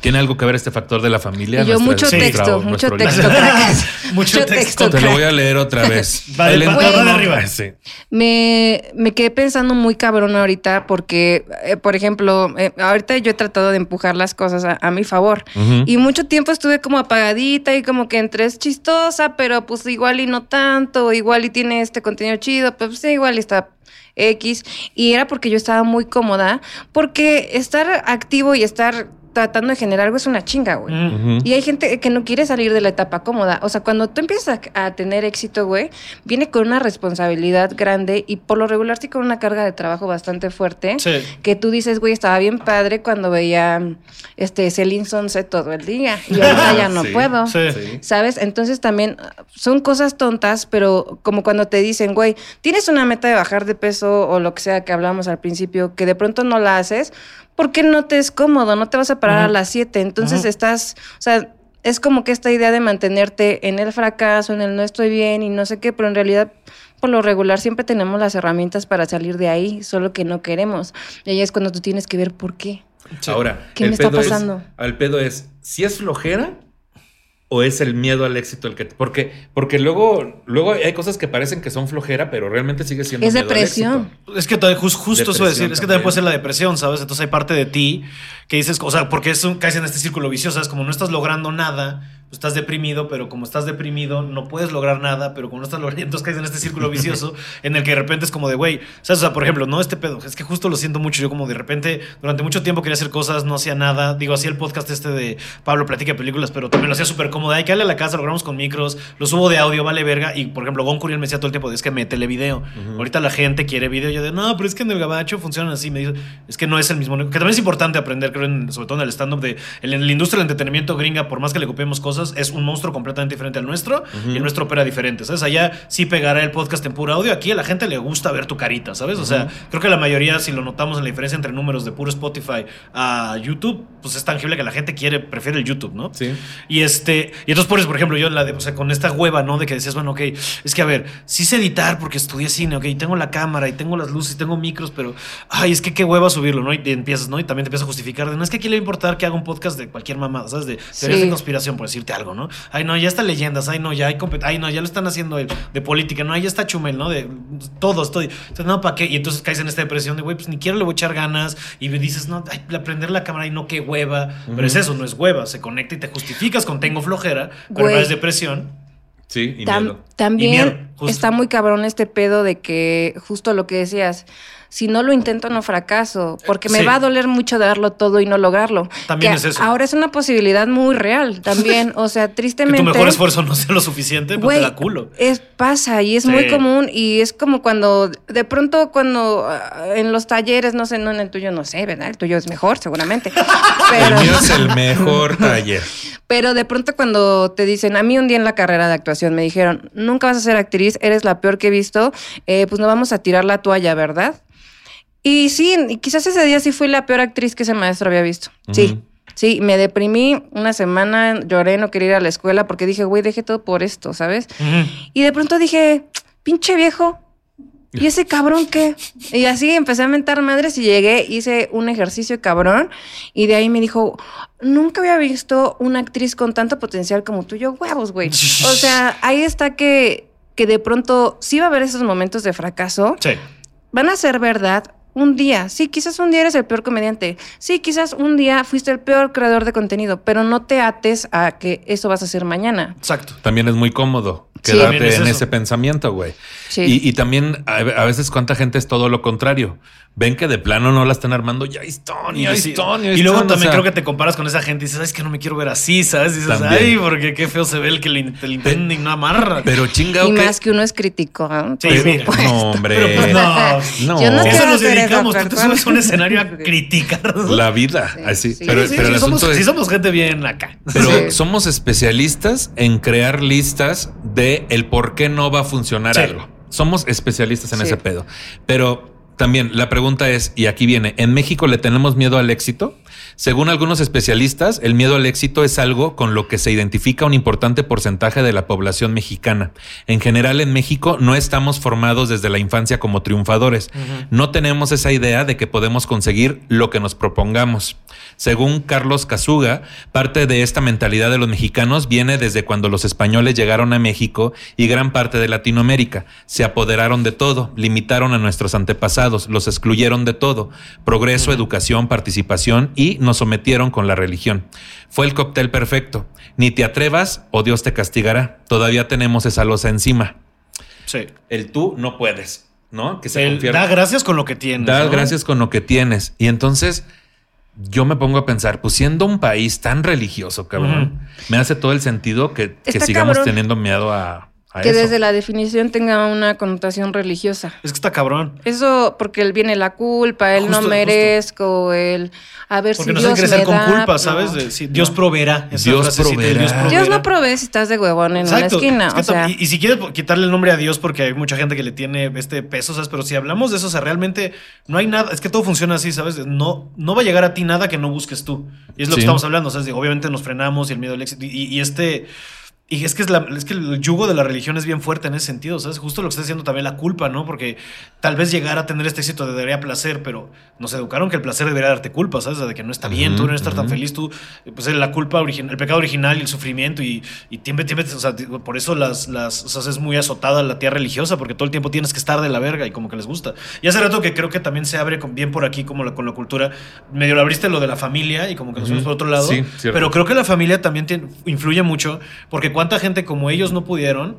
¿Tiene algo que ver este factor de la familia? Y yo Nuestra- mucho Sí. texto, nuestro- mucho nuestro- texto. Mucho texto. Te lo voy a leer otra vez. Vale, El va de arriba. Sí. Me, me quedé pensando muy cabrón ahorita porque, eh, por ejemplo, eh, ahorita yo he tratado de empujar las cosas a, a mi favor. Y mucho tiempo estuve como apagadita y como que entre es chistosa, pero pues igual y no tanto, igual y tiene este contenido chido, pues sí, igual y está X. Y era porque yo estaba muy cómoda, porque estar activo y estar tratando de generar algo es una chinga, güey. Y hay gente que no quiere salir de la etapa cómoda. O sea, cuando tú empiezas a, a tener éxito, güey, viene con una responsabilidad grande y por lo regular sí con una carga de trabajo bastante fuerte. Sí. Que tú dices, güey, estaba bien padre cuando veía este Celine Sunset todo el día. Y ahorita ya no Sí, puedo. Sí. ¿Sabes? Entonces también son cosas tontas, pero como cuando te dicen, güey, tienes una meta de bajar de peso o lo que sea que hablamos al principio, que de pronto no la haces, porque no te es cómodo, no te vas a parar a las 7. Entonces estás, o sea, es como que esta idea de mantenerte en el fracaso, en el no estoy bien y no sé qué, pero en realidad por lo regular siempre tenemos las herramientas para salir de ahí, solo que no queremos. Y ahí es cuando tú tienes que ver por qué. Ahora, ¿Qué el me está pedo es- pasando? el pedo es, si es flojera o es el miedo al éxito el que porque porque luego luego hay cosas que parecen que son flojera, pero realmente sigue siendo Es miedo al depresión. éxito. Es que todavía jus- justo eso decir, es que también. puede ser la depresión, ¿sabes? Entonces hay parte de ti que dices, o sea, porque es un, caes en este círculo vicioso, ¿sabes? Como no estás logrando nada, pues estás deprimido, pero como estás deprimido, no puedes lograr nada, pero como no estás logrando, entonces caes en este círculo vicioso en el que de repente es como de, güey, ¿sabes? O sea, por ejemplo, no este pedo, es que justo lo siento mucho, yo como de repente, durante mucho tiempo quería hacer cosas, no hacía nada, digo, hacía el podcast este de Pablo Platica Películas, pero también lo hacía súper cómodo, hay que darle a la casa, lo grabamos con micros, lo subo de audio, vale verga, y por ejemplo, Gon Curiel me decía todo el tiempo, es que métele video, ahorita la gente quiere video, yo de, no, pero es que en el gabacho funcionan así, me dice, es que no es el mismo, que también es importante aprender, creo, en- sobre todo en el stand-up de, en la industria del entretenimiento gringa, por más que le copiemos cosas, es un monstruo completamente diferente al nuestro, y el nuestro opera diferente, ¿sabes? Allá sí pegará el podcast en puro audio, aquí a la gente le gusta ver tu carita, ¿sabes? O sea, creo que la mayoría, si lo notamos en la diferencia entre números de puro Spotify a YouTube, pues es tangible que la gente quiere, prefiere el YouTube, ¿no? Sí. Y este, y entonces por por ejemplo, yo la de, o sea, con esta hueva, ¿no? De que decías, bueno, ok, es que a ver, sí sé editar porque estudié cine, ok, y tengo la cámara y tengo las luces y tengo micros, pero ay, es que qué hueva subirlo, ¿no? Y te empiezas, ¿no? Y también te empiezas a justificar de, no es que aquí le va a importar que haga un podcast de cualquier mamada, ¿sabes? De teorías Sí. de conspiración, por decirte algo, ¿no? Ay, no, ya está leyendas, ay, no, ya hay compet ay, no, ya lo están haciendo el- de política, no, ahí ya está Chumel, ¿no? De todo, estoy. Entonces, no, ¿para qué? Y entonces caes en esta depresión de, güey, pues ni quiero le voy a echar ganas y dices, no, ay, la- prender la cámara y no, qué hueva. Pero es eso, no es hueva, se conecta y te justificas con tengo flojera, pero no es depresión. Sí, y Tam- miedo. también Y miedo, justo. está muy cabrón este pedo de que justo lo que decías, si no lo intento no fracaso, porque me Sí. va a doler mucho darlo todo y no lograrlo. También Que es eso. Ahora es una posibilidad muy real también, o sea, Que tristemente. tu mejor esfuerzo no sea lo suficiente, pues te da culo. Es pasa y es Sí. muy común y es como cuando de pronto cuando ah, en los talleres, no sé, no en el tuyo no sé, ¿verdad? El tuyo es mejor seguramente. El Pero mío es el mejor taller. pero de pronto cuando te dicen, a mí un día en la carrera de actuación me dijeron, nunca vas a ser actriz, eres la peor que he visto, eh, pues no vamos a tirar la toalla, ¿verdad? Y sí, quizás ese día sí fui la peor actriz que ese maestro había visto. Sí, sí, me deprimí una semana, lloré, no quería ir a la escuela porque dije, güey, dejé todo por esto, ¿sabes? Y de pronto dije, pinche viejo. ¿Y ese cabrón qué? Y así empecé a mentar madres y llegué, hice un ejercicio cabrón y de ahí me dijo, nunca había visto una actriz con tanto potencial como tú. Yo, huevos, güey. O sea, ahí está que, que de pronto sí va a haber esos momentos de fracaso. Sí. Van a ser verdad un día. Sí, quizás un día eres el peor comediante. Sí, quizás un día fuiste el peor creador de contenido, pero no te ates a que eso vas a hacer mañana. Exacto. También es muy cómodo Sí. quedarte es en eso. ese pensamiento, güey. Sí. Y, y también a, a veces cuánta gente es todo lo contrario. Ven que de plano no la están armando. Ya sí. ya Y luego o también sea, creo que te comparas con esa gente y dices, "Ay, es que no me quiero ver así, ¿sabes? Y dices, También. ay, porque qué feo se ve el que le, el intending no amarra. Pero chinga, Y ok. más que uno es crítico. ¿eh? Sí, mira. No, hombre. Pero pues no. No. Yo no Eso nos dedicamos, tú te subes a un escenario a criticar. La vida, Sí, así. sí. pero Sí, pero sí, el somos, sí es. somos gente bien acá. Pero Sí. somos especialistas en crear listas de el por qué no va a funcionar Sí. algo. Somos especialistas en Sí. ese pedo. Pero también la pregunta es, y aquí viene, ¿en México le tenemos miedo al éxito? Según algunos especialistas, el miedo al éxito es algo con lo que se identifica un importante porcentaje de la población mexicana. En general, en México no estamos formados desde la infancia como triunfadores. No tenemos esa idea de que podemos conseguir lo que nos propongamos. Según Carlos Casuga, parte de esta mentalidad de los mexicanos viene desde cuando los españoles llegaron a México y gran parte de Latinoamérica. Se apoderaron de todo, limitaron a nuestros antepasados, los excluyeron de todo. Progreso, educación, participación y nos sometieron con la religión. Fue el cóctel perfecto. Ni te atrevas o Dios te castigará. Todavía tenemos esa losa encima. Sí. El tú no puedes, ¿no? Que se El da gracias con lo que tienes. Da ¿no? gracias con lo que tienes. Y entonces yo me pongo a pensar, pues siendo un país tan religioso, cabrón, me hace todo el sentido que, sigamos cabrón. teniendo miedo a, a que eso. desde la definición tenga una connotación religiosa. Es que está cabrón. Eso porque él viene la culpa, él Justo, no merezco, el a ver Porque si nos hacen Dios crecer me con da, culpa, no. ¿sabes? De- sí, Dios proveerá. Dios proveerá. Dios proveerá. Dios no provee si estás de huevón en Exacto. una esquina. Es que o sea, tam- y, y si quieres quitarle el nombre a Dios, porque hay mucha gente que le tiene este peso, ¿sabes? Pero si hablamos de eso, o sea, realmente no hay nada, es que todo funciona así, ¿sabes? No, no va a llegar a ti nada que no busques tú. Y es lo Sí. que estamos hablando, o sea, es de- obviamente nos frenamos y el miedo al éxito. Y, y este. Y es que, es, la- es que el yugo de la religión es bien fuerte en ese sentido, ¿sabes? Justo lo que está diciendo también la culpa, ¿no? Porque tal vez llegar a tener este éxito te daría placer, pero nos educaron que el placer debería darte culpa, ¿sabes? De que no está bien, tú no estar tan ujú. feliz, tú, pues la culpa original, el pecado original y el sufrimiento y, y tiempo, tiempo, o sea, por eso las, las, o sea, es muy azotada la tierra religiosa, porque todo el tiempo tienes que estar de la verga y como que les gusta. Y hace rato que creo que también se abre con- bien por aquí, como la, con la cultura, medio lo abriste lo de la familia y como que nos fuimos por otro lado, Sí, pero creo que la familia también influye mucho, porque cuánta gente como ellos no pudieron,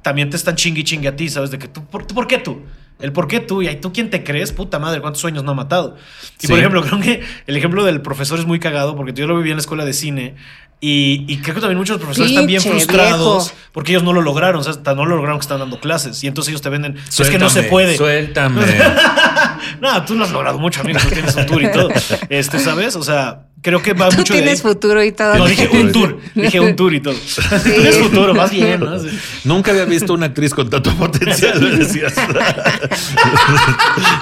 también te están chingui chingue a ti, ¿sabes? De que tú, ¿por, tú, ¿por qué tú? El por qué tú, y ahí tú quién te crees, puta madre, cuántos sueños no ha matado. Y Sí. por ejemplo, creo que el ejemplo del profesor es muy cagado, porque yo lo viví en la escuela de cine, y, y creo que también muchos profesores están bien frustrados viejo. porque ellos no lo lograron, o sea, hasta no lo lograron que están dando clases, y entonces ellos te venden, es que no se Suéltame, puede. Suéltame. no, tú no has logrado mucho, amigo, tú tienes un tour y todo. Este, ¿sabes? O sea, creo que va tú mucho de ahí. tienes futuro y todo. No, dije un tour. Dije un tour y todo. Tú tienes futuro, más bien, ¿no? Sí. Nunca había visto una actriz con tanto potencial, me decías.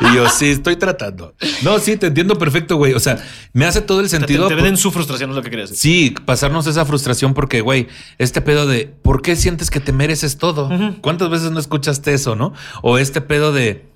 y yo, sí, estoy tratando. No, sí, te entiendo perfecto, güey. O sea, me hace todo el Te, sentido. te venden su frustración, es lo que querías decir. Sí, pasarnos esa frustración porque, güey, este pedo de ¿por qué sientes que te mereces todo? ¿Cuántas veces no escuchaste eso, no? O este pedo de.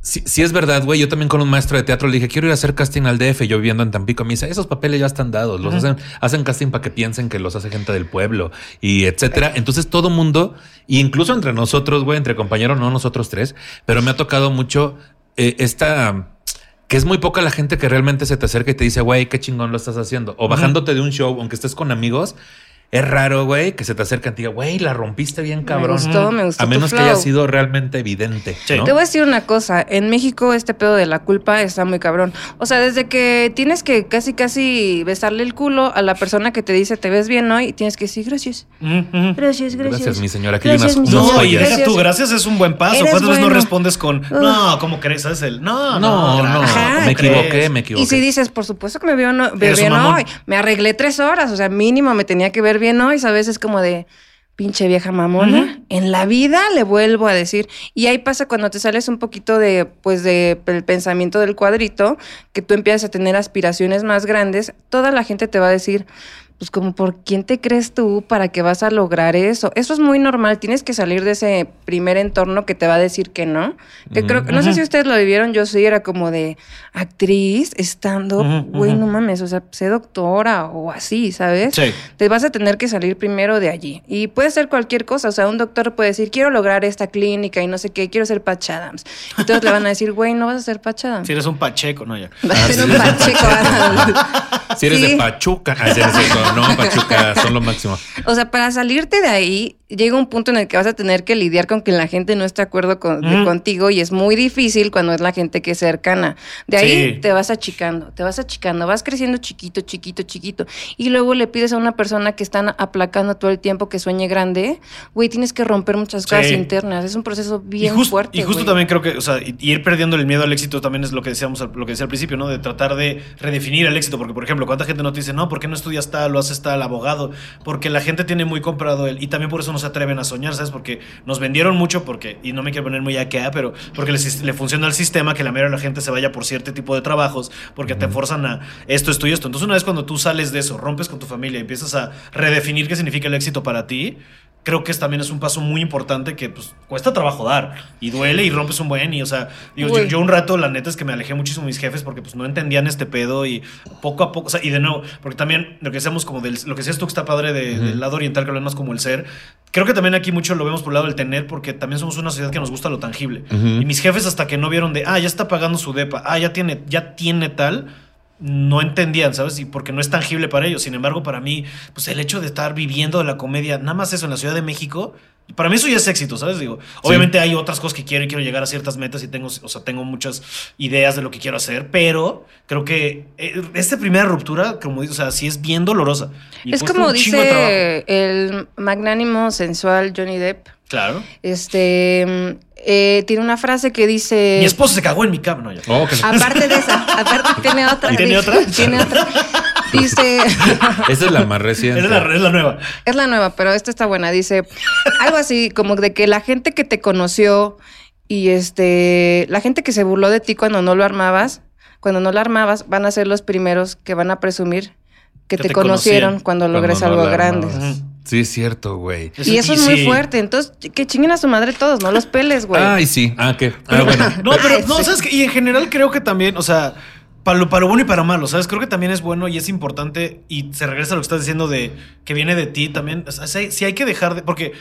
Si, si es verdad, güey, yo también con un maestro de teatro le dije, quiero ir a hacer casting al DF, yo viviendo en Tampico, me dice, esos papeles ya están dados, los hacen, hacen casting para que piensen que los hace gente del pueblo y etcétera. Entonces todo mundo, incluso entre nosotros, güey, entre compañeros, no nosotros tres, pero me ha tocado mucho eh, esta que es muy poca la gente que realmente se te acerca y te dice, güey, qué chingón lo estás haciendo. O bajándote de un show, aunque estés con amigos, es raro, güey, que se te acercan y te diga, güey, la rompiste bien cabrón. Me gustó, me gustó. A tu menos que flow. haya sido realmente evidente. Sí. ¿no? Te voy a decir una cosa, en México este pedo de la culpa está muy cabrón. O sea, desde que tienes que casi casi besarle el culo a la persona que te dice te ves bien hoy, tienes que decir gracias. Ujú, ujú. Gracias, gracias. Gracias, mi señora. Aquí hay Gracias, unas- mi unos No, y deja tú, gracias es un buen paso. Eres ¿Cuántas veces no bueno. respondes con, no, ¿cómo crees? ¿Sabes el? No, No, no, gracias, me ¿cómo equivoqué, me equivoqué. Y si dices, por supuesto que me veo, no, bien hoy, me arreglé tres horas, o sea, mínimo me tenía que ver bien hoy, ¿sabes? Es como de pinche vieja mamona. En la vida le vuelvo a decir. Y ahí pasa cuando te sales un poquito de, pues, de el pensamiento del cuadrito, que tú empiezas a tener aspiraciones más grandes, toda la gente te va a decir, pues como por quién te crees tú para que vas a lograr eso. Eso es muy normal, tienes que salir de ese primer entorno que te va a decir que no. Que creo que no sé si ustedes lo vivieron, yo sí era como de actriz estando, güey, no mames, o sea, sé doctora o así, ¿sabes? Sí. Te vas a tener que salir primero de allí. Y puede ser cualquier cosa. O sea, un doctor puede decir, quiero lograr esta clínica y no sé qué, quiero ser Patch Adams. Y todos le van a decir, güey, no vas a ser Patch Adams. Si eres un pacheco, no, ya. Vas a ser un Pacheco Adams. Si eres Sí. de Pachuca. Ah, no Pachuca son lo máximo. O sea, para salirte de ahí, llega un punto en el que vas a tener que lidiar con que la gente no esté de acuerdo con- de- contigo y es muy difícil cuando es la gente que es cercana. De ahí Sí. te vas achicando, te vas achicando, vas creciendo chiquito, chiquito, chiquito. Y luego le pides a una persona que están aplacando todo el tiempo que sueñe grande, güey, tienes que romper muchas cosas Sí. internas. Es un proceso bien y fuerte. y justo güey. también creo que, o sea, ir perdiendo el miedo al éxito también es lo que decíamos, al- lo que decía al principio, ¿no? De tratar de redefinir el éxito. Porque, por ejemplo, ¿cuánta gente no te dice, no, ¿por qué no estudias tal haces tal abogado? Porque la gente tiene muy comprado el. Y también por eso no se atreven a soñar, ¿sabes? Porque nos vendieron mucho porque, y no me quiero poner muy acá, pero porque le, funciona el sistema que la mayoría de la gente se vaya por cierto tipo de trabajos, porque te forzan a esto, esto y esto. Entonces una vez cuando tú sales de eso, rompes con tu familia y empiezas a redefinir qué significa el éxito para ti, creo que es, también es un paso muy importante que pues cuesta trabajo dar y duele y rompes un buen y o sea digo, yo, un rato la neta es que me alejé muchísimo de mis jefes porque pues no entendían este pedo y poco a poco o sea, y de nuevo porque también lo que decíamos como del lo que decías tú que está padre de- del lado oriental que hablamos como el ser creo que también aquí mucho lo vemos por el lado del tener porque también somos una sociedad que nos gusta lo tangible. Y mis jefes hasta que no vieron de ah ya está pagando su depa ah ya tiene ya tiene tal no entendían, ¿sabes? Y porque no es tangible para ellos. Sin embargo, para mí, pues el hecho de estar viviendo de la comedia, nada más eso en la Ciudad de México, para mí eso ya es éxito, ¿sabes? Digo, obviamente hay otras cosas que quiero y quiero llegar a ciertas metas y tengo, o sea, tengo muchas ideas de lo que quiero hacer, pero creo que eh, esta primera ruptura, como dices, o sea, sí es bien dolorosa. Y Es cuesta como dice el magnánimo sensual Johnny Depp. Claro. Este eh, tiene una frase que dice. Mi esposo se cagó en mi cama, no, ya. Oh, que- Aparte de esa, aparte tiene otra. ¿Y tiene dice- otra? Tiene otra. Dice. Esa es la más reciente. Es la, es la nueva. Es la nueva, pero esta está buena. Dice algo así como de que la gente que te conoció y este la gente que se burló de ti cuando no lo armabas, cuando no lo armabas, van a ser los primeros que van a presumir que, Que te, te conocieron conocían cuando Cuando logres no algo la grande. Sí, es cierto, güey. Y eso es muy sí. fuerte. Entonces, que chinguen a su madre todos, no los peles, güey. Ay, sí. Ah, ¿qué? Ah, bueno. No, pero no, sabes que, y en general creo que también, o sea, para lo, para lo bueno y para lo malo, ¿sabes? Creo que también es bueno y es importante, y se regresa a lo que estás diciendo de que viene de ti también. O sea, sí, sí hay que dejar de. Porque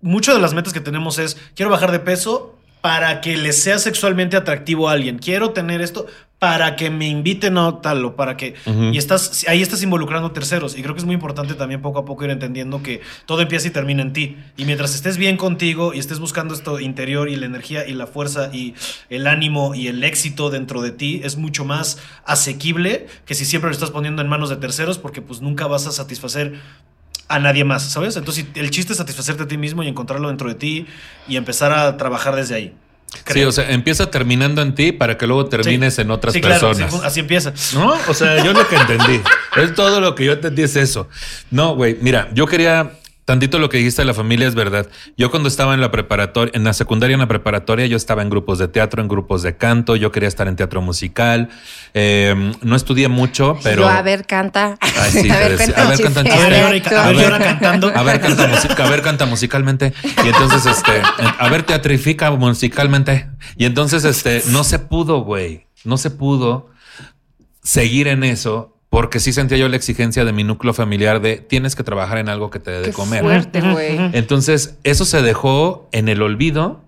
muchas de las metas que tenemos es: quiero bajar de peso para que le sea sexualmente atractivo a alguien. Quiero tener esto para que me inviten a tal o para que... Y estás, ahí estás involucrando terceros. Y creo que es muy importante también poco a poco ir entendiendo que todo empieza y termina en ti. Y mientras estés bien contigo y estés buscando esto interior y la energía y la fuerza y el ánimo y el éxito dentro de ti, es mucho más asequible que si siempre lo estás poniendo en manos de terceros porque pues nunca vas a satisfacer a nadie más, ¿sabes? Entonces el chiste es satisfacerte a ti mismo y encontrarlo dentro de ti y empezar a trabajar desde ahí. Sí, o sea, empieza terminando en ti para que luego termines Sí. en otras Sí, claro, personas. sí, así empieza. No, o sea, yo lo que entendí. es todo lo que yo entendí es eso. No, güey, mira, yo quería. Tantito lo que dijiste de la familia es verdad. Yo cuando estaba en la preparatoria, en la secundaria, en la preparatoria, yo estaba en grupos de teatro, en grupos de canto, yo quería estar en teatro musical. Eh, no estudié mucho, pero... Yo, a ver, canta. Ay, sí, a ver, cuenta a ver, canta A ver, a cantando. A ver, canta, a ver, canta musicalmente. Y entonces, este, a ver, teatrifica musicalmente. Y entonces, este, no se pudo, güey. No se pudo seguir en eso porque sí sentía yo la exigencia de mi núcleo familiar de tienes que trabajar en algo que te dé de Qué comer. fuerte, güey. Entonces, eso se dejó en el olvido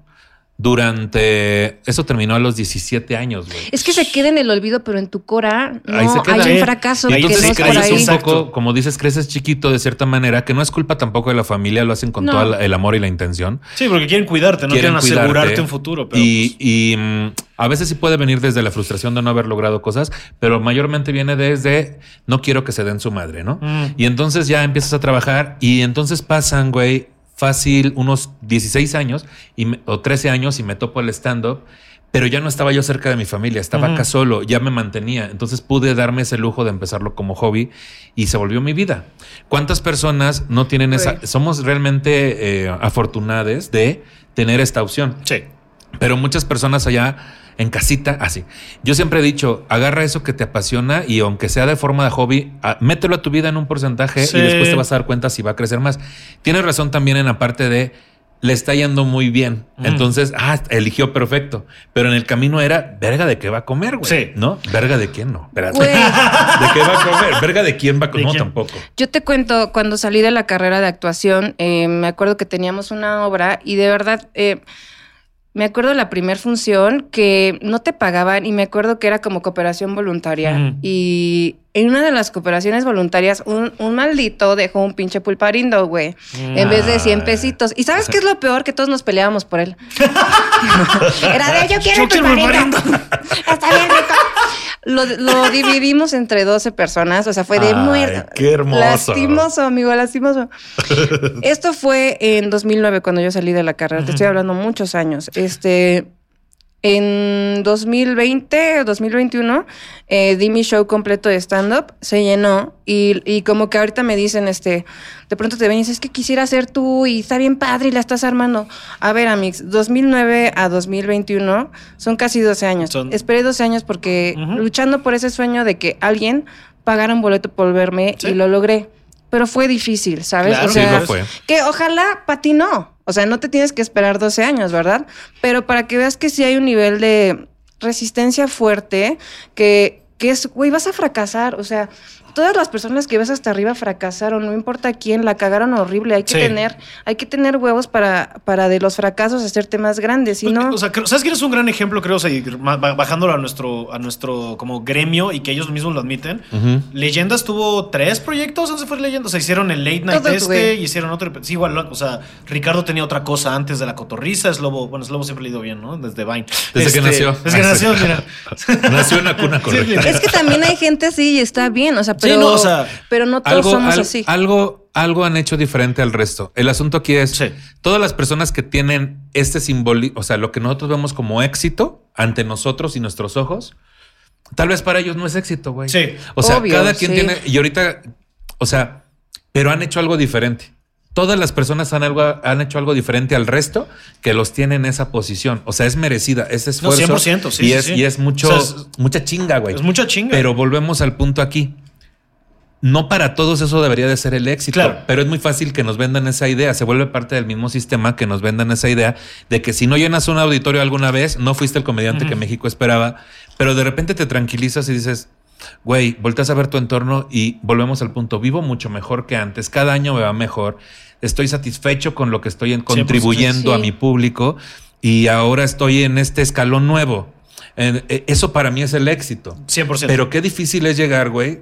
durante. Eso terminó a los 17 años, güey. Es que se queda en el olvido, pero en tu cora no Ahí se queda. hay un fracaso y que no Entonces es por creces ahí. un poco, como dices, creces chiquito de cierta manera, que no es culpa tampoco de la familia, lo hacen con No. todo el amor y la intención. Sí, porque quieren cuidarte, no quieren, asegurarte un futuro. Pero y pues, y, mm, a veces sí puede venir desde la frustración de no haber logrado cosas, pero mayormente viene desde no quiero que se den su madre, ¿no? Mm. Y entonces ya empiezas a trabajar y entonces pasan, güey, fácil unos 16 años y me- o 13 años y me topo el stand-up. Pero ya no estaba yo cerca de mi familia, estaba acá solo, ya me mantenía. Entonces pude darme ese lujo de empezarlo como hobby y se volvió mi vida. ¿Cuántas personas no tienen esa? Somos realmente eh, afortunadas de tener esta opción. sí. Pero muchas personas allá en casita, así. Yo siempre he dicho, agarra eso que te apasiona y aunque sea de forma de hobby, a- mételo a tu vida en un porcentaje Sí. y después te vas a dar cuenta si va a crecer más. Tienes razón también en la parte de le está yendo muy bien. Mm. Entonces, ah, eligió perfecto. Pero en el camino era, verga de qué va a comer, güey. Sí. ¿No? Verga de quién no. Espérate. Güey. ¿De qué va a comer? Verga de quién va a ¿De comer. No, quién? tampoco. Yo te cuento, cuando salí de la carrera de actuación, eh, me acuerdo que teníamos una obra y de verdad, eh, me acuerdo de la primera función que no te pagaban y me acuerdo que era como cooperación voluntaria. Y en una de las cooperaciones voluntarias, un, un maldito dejó un pinche pulparindo, güey, en vez de 100 pesitos. ¿Y sabes qué es lo peor? Que todos nos peleábamos por él. era de yo quiero Yo el quiero pulparindo. pulparindo. Está bien rico. Lo, lo dividimos entre 12 personas, o sea, fue de Ay, muerte. qué hermoso. Lastimoso, amigo, lastimoso. Esto fue en 2009 cuando yo salí de la carrera. Te estoy hablando muchos años. Este, En 2020, 2021, eh, di mi show completo de stand-up, se llenó y, y como que ahorita me dicen, este, de pronto te ven y dices, es que quisiera ser tú y está bien padre y la estás armando. A ver, Amix, 2009 a 2021 son casi 12 años. Son- Esperé 12 años porque luchando por ese sueño de que alguien pagara un boleto por verme Sí. y lo logré. Pero fue difícil, ¿sabes? Claro, o Sí, lo fue. que ojalá para ti no. O sea, no te tienes que esperar 12 años, ¿verdad? Pero para que veas que sí hay un nivel de resistencia fuerte, que, que es, güey, vas a fracasar. O sea, todas las personas que ves hasta arriba fracasaron, no importa quién, la cagaron horrible. Hay que Sí. tener, hay que tener huevos para, para de los fracasos hacerte más grandes. Si Pues, no, O sea, creo- ¿sabes quién es un gran ejemplo, creo? O sea, bajándolo a nuestro, a nuestro como gremio y que ellos mismos lo admiten. Ujú. Leyendas tuvo tres proyectos antes de fue Leyendas. O sea, hicieron el Late Night Todos, este hicieron otro. Sí, igual, o sea, Ricardo tenía otra cosa antes de la cotorriza. Es Lobo, bueno, es Lobo siempre le ha ido bien, ¿no? Desde Vine. Este, Desde que nació. Desde que Ah, nació, sí. mira. Nació en una cuna correcta. mira. es que también hay gente así y está bien. O sea, pero, no, o sea, pero no todos algo, somos al- así. algo, algo han hecho diferente al resto. El asunto aquí es Sí. todas las personas que tienen este simbolismo, o sea, lo que nosotros vemos como éxito ante nosotros y nuestros ojos, tal vez para ellos no es éxito, güey. Sí. O sea, Obvio, cada quien sí. tiene, y ahorita, o sea, pero han hecho algo diferente. Todas las personas han, algo, han hecho algo diferente al resto que los tiene en esa posición. O sea, es merecida, es No, esfuerzo. 100%, sí, y, sí, es, sí. y es mucho, O sea, es- mucha chinga, güey. Es mucha chinga. Pero volvemos al punto aquí. No para todos eso debería de ser el éxito, Claro. pero es muy fácil que nos vendan esa idea. Se vuelve parte del mismo sistema que nos vendan esa idea de que si no llenas un auditorio alguna vez, no fuiste el comediante que México esperaba, pero de repente te tranquilizas y dices, güey, volteas a ver tu entorno y volvemos al punto. Vivo mucho mejor que antes. Cada año me va mejor. Estoy satisfecho con lo que estoy en- 100%, contribuyendo a sí. mi público y ahora estoy en este escalón nuevo. Eh, eh, Eso para mí es el éxito. 100%. Pero qué difícil es llegar, güey,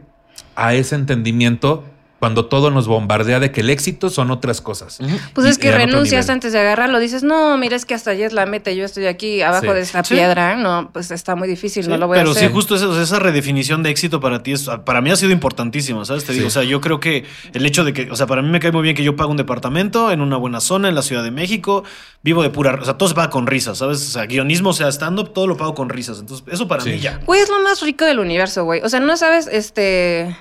a ese entendimiento cuando todo nos bombardea de que el éxito son otras cosas. Pues Y- es que renuncias antes de agarrarlo. Dices, no, mira, es que hasta allá es la meta. Yo estoy aquí abajo Sí. de esta Sí. piedra. No, pues está muy difícil, no lo voy pero a sí, hacer. justo eso, o sea, esa redefinición de éxito para ti es, para mí ha sido importantísima, ¿sabes? Te digo, Sí. o sea, yo creo que el hecho de que, o sea, para mí me cae muy bien que yo pago un departamento en una buena zona en la Ciudad de México, vivo de pura, o sea, todo se paga con risas, ¿sabes? O sea, guionismo, o sea, stand-up, todo lo pago con risas. Entonces, eso para Sí. mí ya. Güey, es lo más rico del universo, güey. O sea, no sabes, este.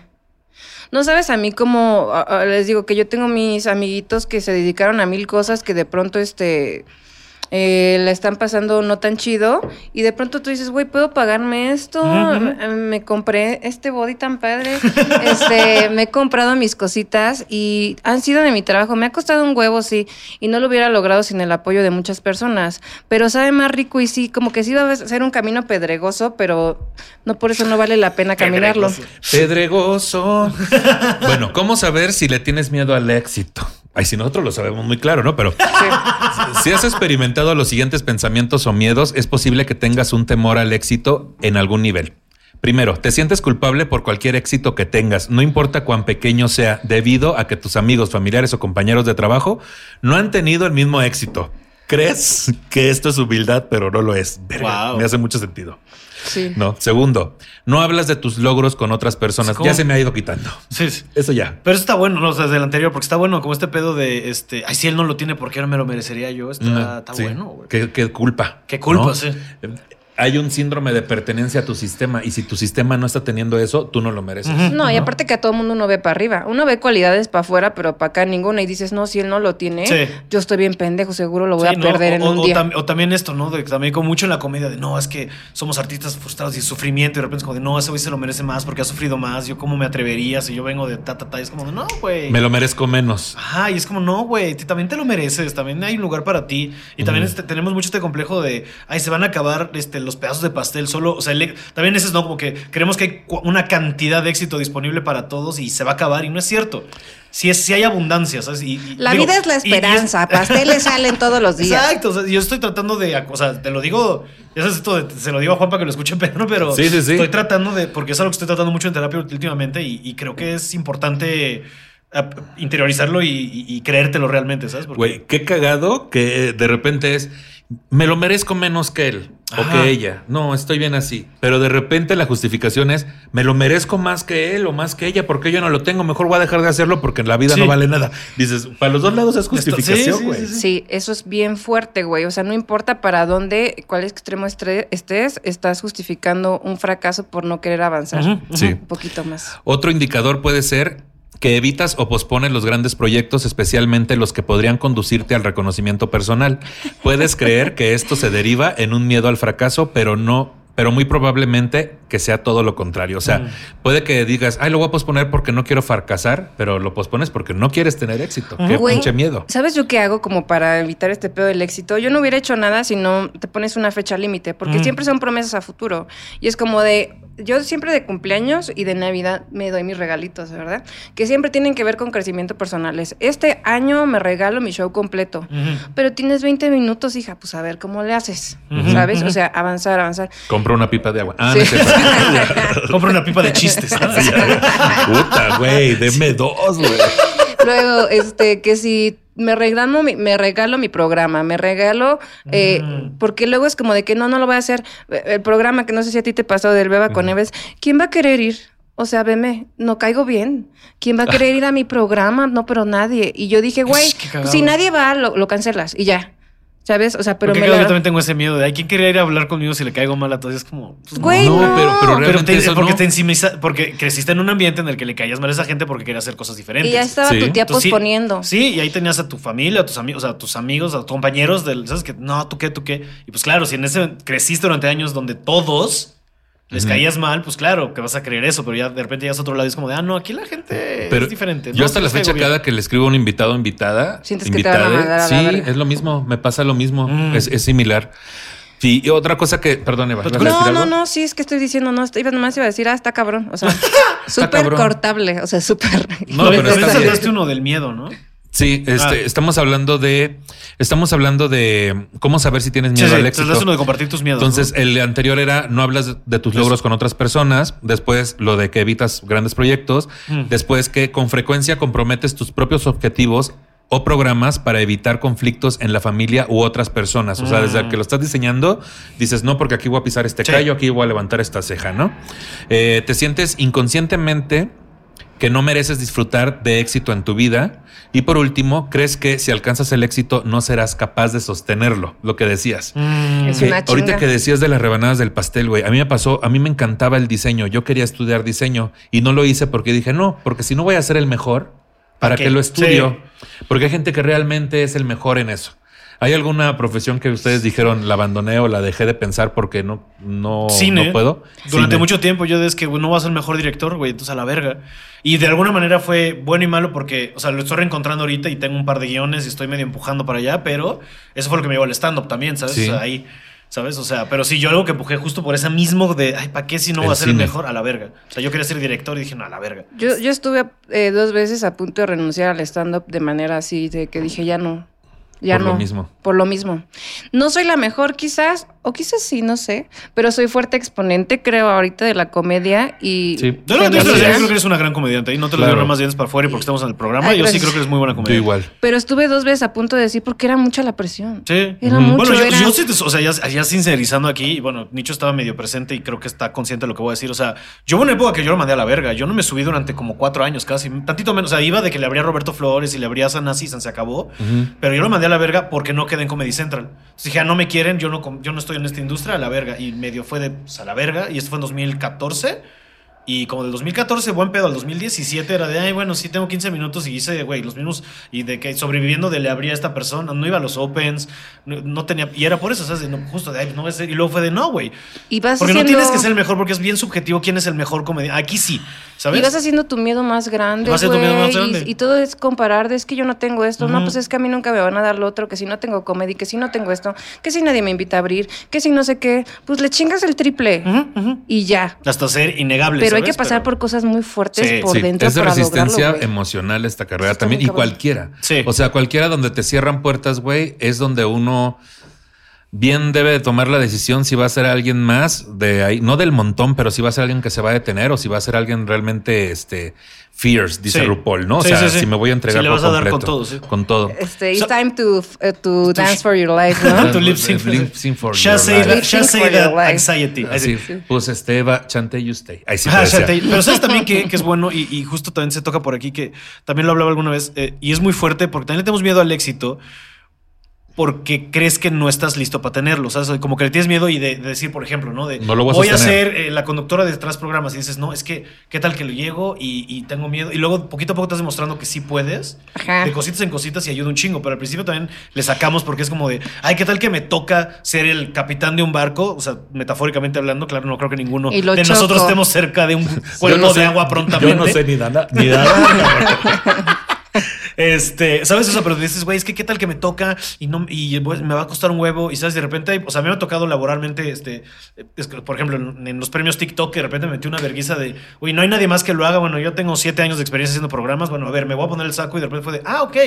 No sabes a mí cómo. a- a- les digo que yo tengo mis amiguitos que se dedicaron a mil cosas que de pronto, este. Eh, la están pasando no tan chido y de pronto tú dices, güey, ¿puedo pagarme esto? Me, me compré este body tan padre, este, me he comprado mis cositas y han sido de mi trabajo, me ha costado un huevo, sí, y no lo hubiera logrado sin el apoyo de muchas personas, pero sabe más rico y sí, como que sí va a ser un camino pedregoso, pero no por eso no vale la pena caminarlo. Pedregoso. bueno, ¿cómo saber si le tienes miedo al éxito? Ay, si nosotros lo sabemos muy claro, ¿no? Pero si has experimentado los siguientes pensamientos o miedos, es posible que tengas un temor al éxito en algún nivel. Primero, te sientes culpable por cualquier éxito que tengas, no importa cuán pequeño sea, debido a que tus amigos, familiares o compañeros de trabajo no han tenido el mismo éxito. ¿Crees que esto es humildad, pero no lo es? Verga, Wow. Me hace mucho sentido. Sí. No. Segundo, no hablas de tus logros con otras personas. ¿Cómo? Ya se me ha ido quitando. Sí, sí. Eso ya. Pero eso está bueno, ¿no? O sea, desde el anterior, porque está bueno como este pedo de, este, ay, si él no lo tiene, ¿por qué no me lo merecería yo? Está, Mm, está sí. bueno, güey. Qué, qué culpa. Qué culpa, ¿no? sí. Hay un síndrome de pertenencia a tu sistema y si tu sistema no está teniendo eso, tú no lo mereces. No, y aparte que a todo mundo uno ve para arriba. Uno ve cualidades para afuera, pero para acá ninguna. Y dices, no, si él no lo tiene, Sí. yo estoy bien pendejo, seguro lo voy Sí, a ¿no? perder o, en o- un o día. tam- o también esto, ¿no? De, que también con mucho en la comedia de no, es que somos artistas frustrados y sufrimiento. Y de repente es como de no, ese güey se lo merece más porque ha sufrido más. Yo, ¿cómo me atrevería si yo vengo de ta, ta, ta? Y es como de no, güey. Me lo merezco menos. Ajá, y es como, no, güey, también te lo mereces, también hay un lugar para ti. Y también este, tenemos mucho este complejo de, ay, se van a acabar este, los pedazos de pastel solo. O sea, el- también ese es, ¿no? Como que creemos que hay una cantidad de éxito disponible para todos y se va a acabar, y no es cierto. Si es, si hay abundancia, ¿sabes? Y, y- La digo, vida es la y- y es- esperanza. Pasteles salen todos los días. Exacto, o sea, yo estoy tratando de, o sea, te lo digo, ya sabes esto, de- se lo digo a Juan para que lo escuche Pedro, pero Sí, sí, sí. estoy tratando de, porque es algo que estoy tratando mucho en terapia últimamente y, y creo que es importante eh, interiorizarlo y, y- y creértelo realmente, ¿sabes? Porque- Güey, qué cagado que de repente es, me lo merezco menos que él. O Ajá. que ella. No, estoy bien así. Pero de repente la justificación es, me lo merezco más que él o más que ella, porque yo no lo tengo, mejor voy a dejar de hacerlo porque la vida Sí. no vale nada. Dices, para los dos lados es justificación, sí, güey. sí, sí. Sí, eso es bien fuerte, güey. O sea, no importa para dónde, cuál extremo estés, estás justificando un fracaso por no querer avanzar un poquito más. Otro indicador puede ser que evitas o pospones los grandes proyectos, especialmente los que podrían conducirte al reconocimiento personal. Puedes creer que esto se deriva en un miedo al fracaso, pero no, pero muy probablemente que sea todo lo contrario. O sea, Mm. puede que digas, ay, lo voy a posponer porque no quiero fracasar, pero lo pospones porque no quieres tener éxito. Qué Güey, pinche miedo. ¿Sabes yo qué hago como para evitar este pedo del éxito? Yo no hubiera hecho nada si no te pones una fecha límite, porque Mm. siempre son promesas a futuro. Y es como de, yo siempre de cumpleaños y de Navidad me doy mis regalitos, ¿verdad? Que siempre tienen que ver con crecimiento personal. Es, Este año me regalo mi show completo. Pero tienes 20 minutos, hija, pues a ver cómo le haces, ¿sabes? O sea, avanzar, avanzar. Compro una pipa de agua. Ah, Sí. no. Compra una pipa de chistes. ¿no? Puta, güey, deme dos, güey. Luego, este, que si me regalo mi, me regalo mi programa, me regalo, eh, Mm. porque luego es como de que no, no lo voy a hacer. Eh, El programa que no sé si a ti te pasó del Beba con Eves, ¿quién va a querer ir? O sea, veme, no caigo bien. ¿Quién va a querer ir a mi programa? No, pero nadie. Y yo dije, güey, si nadie va, lo, lo cancelas y ya. ¿Sabes? O sea, pero Porque me claro, la- yo también tengo ese miedo de, ay, ¿quién quería ir a hablar conmigo si le caigo mal a todos? Es como, pues, no. Güey, No, no. pero- pero Pero realmente te- eso porque no. te encimiza- porque creciste en un ambiente en el que le caías mal a esa gente porque quería hacer cosas diferentes. y ya estaba Sí. tu tía Entonces, sí, posponiendo. Sí, y ahí tenías a tu familia, a tus amigos, a tus amigos, a tus compañeros del, ¿sabes qué? No, tú qué, tú qué. Y pues claro, si en ese creciste durante años donde todos les Ujú. caías mal, pues claro que vas a creer eso, pero ya de repente llegas a otro lado y es como de, ah, no, aquí la gente Pero es diferente. Yo No, hasta la fecha, cada que le escribo a un invitado o invitada, Sientes que te van a sí, es lo mismo, me pasa lo mismo, Mm. es, es similar. Sí, y otra cosa que, perdón, Eva, ¿ibas a Pero- decir No, no, no, sí, es que estoy diciendo, no, iba nomás iba a decir, ah, está cabrón. O sea, súper cortable, o sea, súper. No, pero pero uno del miedo, ¿no? Sí, este, Ah. estamos hablando de, estamos hablando de cómo saber si tienes miedo Sí, al éxito. uno de compartir tus miedos. Entonces, el anterior era no hablas de tus logros con otras personas. Después, lo de que evitas grandes proyectos. Mm. Después, que con frecuencia comprometes tus propios objetivos o programas para evitar conflictos en la familia u otras personas. O sea, desde Mm. que lo estás diseñando, dices, no, porque aquí voy a pisar este Sí. callo, aquí voy a levantar esta ceja, ¿no? Eh, te sientes inconscientemente que no mereces disfrutar de éxito en tu vida. Y por último, crees que si alcanzas el éxito no serás capaz de sostenerlo, lo que decías. Mm. Es Que una ahorita que decías de las rebanadas del pastel, güey, a mí me pasó, a mí me encantaba el diseño, yo quería estudiar diseño y no lo hice porque dije, no, porque si no voy a ser el mejor, ¿para ¿Para qué qué? lo estudio? Porque hay gente que realmente es el mejor en eso. ¿Hay alguna profesión que ustedes dijeron la abandoné o la dejé de pensar porque no, no, Cine. no puedo? Durante Cine. mucho tiempo yo es que no vas a ser el mejor director, güey, entonces a la verga. Y de alguna manera fue bueno y malo porque, o sea, lo estoy reencontrando ahorita y tengo un par de guiones y estoy medio empujando para allá, pero eso fue lo que me llevó al stand-up también, ¿sabes? Sí. O sea, ahí, ¿sabes? O sea, pero sí, yo algo que empujé justo por ese mismo de, ay, ¿para qué si no El va a ser cine. el mejor? A la verga. O sea, yo quería ser director y dije, no, a la verga. Yo, yo estuve eh, dos veces a punto de renunciar al stand-up de manera así, de que dije, ya no. Ya Por no. lo mismo. Por lo mismo. No soy la mejor, quizás, o quizás sí, no sé, pero soy fuerte exponente, creo, ahorita de la comedia y. Sí. Yo, no, yo yo es. creo que eres una gran comediante y no te lo Claro. digo nada más bien para afuera y porque estamos en el programa. Ay, yo sí creo que eres muy buena Yo comediante. igual. Pero estuve dos veces a punto de decir porque era mucha la presión. Sí. Era Ujú. mucho. Bueno, yo, era- yo sí, te- o sea, ya, ya sincerizando aquí, y bueno, Nicho estaba medio presente y creo que está consciente de lo que voy a decir. O sea, yo hubo una época que yo lo mandé a la verga. Yo no me subí durante como cuatro años casi, tantito menos. O sea, iba de que le abría a Roberto Flores y le abría a Sanasi y se acabó. Pero yo lo mandé a la verga porque no quedé en Comedy Central. Entonces dije, ah, no me quieren, yo no, yo no estoy en esta industria, a la verga. Y medio fue de pues, a la verga. Y esto fue en 2014. Y como del 2014, buen pedo, al 2017 era de, ay, bueno, sí tengo 15 minutos y hice, güey, los mismos. Y de que sobreviviendo de le abría a esta persona, no iba a los Opens, no, no tenía. Y era por eso, ¿sabes? De, no, justo de, ay, no voy a ser. Y luego fue de, no, güey. Porque no tienes que ser el mejor, porque es bien subjetivo quién es el mejor comediante. Aquí sí, ¿sabes? Y vas haciendo tu miedo más grande, Vas haciendo tu miedo más güey, y- grande. Y, todo es comparar, de es que yo no tengo esto, no, pues es que a mí nunca me van a dar lo otro, que si no tengo comedy, que si no tengo esto, que si nadie me invita a abrir, que si no sé qué, pues le chingas el triple y ya. Hasta ser innegable. Pero hay que pasar por cosas muy fuertes Sí, por Sí, dentro es de para resistencia lograrlo, emocional esta carrera también. Y cabrón. cualquiera. Sí. O sea, cualquiera donde te cierran puertas, güey, es donde uno bien debe de tomar la decisión si va a ser alguien más de ahí, no del montón, pero si va a ser alguien que se va a detener o si va a ser alguien realmente este fierce, dice Sí. RuPaul, ¿no? O Sí, sea, sí, sí. si me voy a entregar Sí, le por vas a dar con todo, sí. Con todo. Este, it's So- time to, uh, to dance for your life, ¿no? To lip sync for, Lip sync for Ya your say life. say that anxiety. Así, pues este Eva, chante you stay. Ahí sí Ajá, parecía. Shantae. Pero sabes también que, que es bueno y, y justo también se toca por aquí que también lo hablaba alguna vez eh, y es muy fuerte porque también le tenemos miedo al éxito porque crees que no estás listo para tenerlo, ¿sabes? Como que le tienes miedo y de, de decir, por ejemplo, ¿no? De, No lo voy a voy a ser eh, la conductora de tras programas y dices, no, es que, ¿qué tal que lo llego y, y tengo miedo? Y luego poquito a poco estás demostrando que sí puedes, Ajá. de cositas en cositas y ayuda un chingo, pero al principio también le sacamos porque es como de, ay, ¿qué tal que me toca ser el capitán de un barco? O sea, metafóricamente hablando, claro, no creo que ninguno de nosotros estemos cerca de un cuerpo no sé- de agua prontamente. Yo no sé ni nada, ni nada. Este, ¿sabes eso? Pero dices, güey, es que qué tal que me toca y no y me va a costar un huevo y sabes de repente, o sea, me ha tocado laboralmente este por ejemplo, en, en los premios TikTok que de repente me metí una verguiza de, "Uy, no hay nadie más que lo haga." Bueno, yo tengo siete años de experiencia haciendo programas, bueno, a ver, me voy a poner el saco y de repente fue de, "Ah, ok.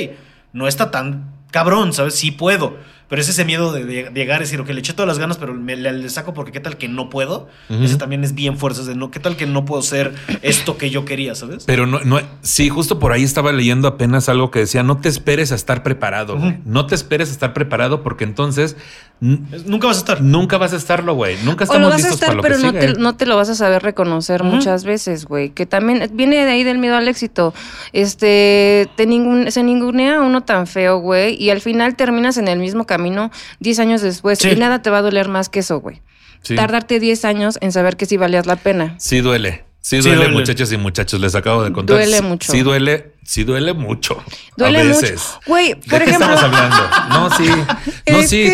No está tan cabrón, ¿sabes? Sí puedo." Pero es ese miedo de, llegar y decir, ok, le eché todas las ganas, pero me le, le saco porque qué tal que no puedo. Ujú. Ese también es bien fuerza, es de no, qué tal que no puedo ser esto que yo quería, ¿sabes? Pero no, no, sí, justo por ahí estaba leyendo apenas algo que decía, no te esperes a estar preparado. No te esperes a estar preparado porque entonces Nunca vas a estar. nunca vas a estarlo, güey. Nunca O estamos lo vas a listos estar, para lo pero que no sigue. te, no te lo vas a saber reconocer muchas veces, güey. Que también viene de ahí del miedo al éxito. Este, te ningun- se ningunea a uno tan feo, güey. Y al final terminas en el mismo camino 10 años después. Sí. Y nada te va a doler más que eso, güey. Sí. Tardarte 10 años en saber que sí valías la pena. Sí duele. Sí Sí duele, duele. muchachos y muchachos. Les acabo de contar. Duele Sí- mucho. Sí duele, sí duele mucho. Duele a mucho. veces. Güey, ¿De por qué ejemplo. estamos hablando? No, sí. No, sí.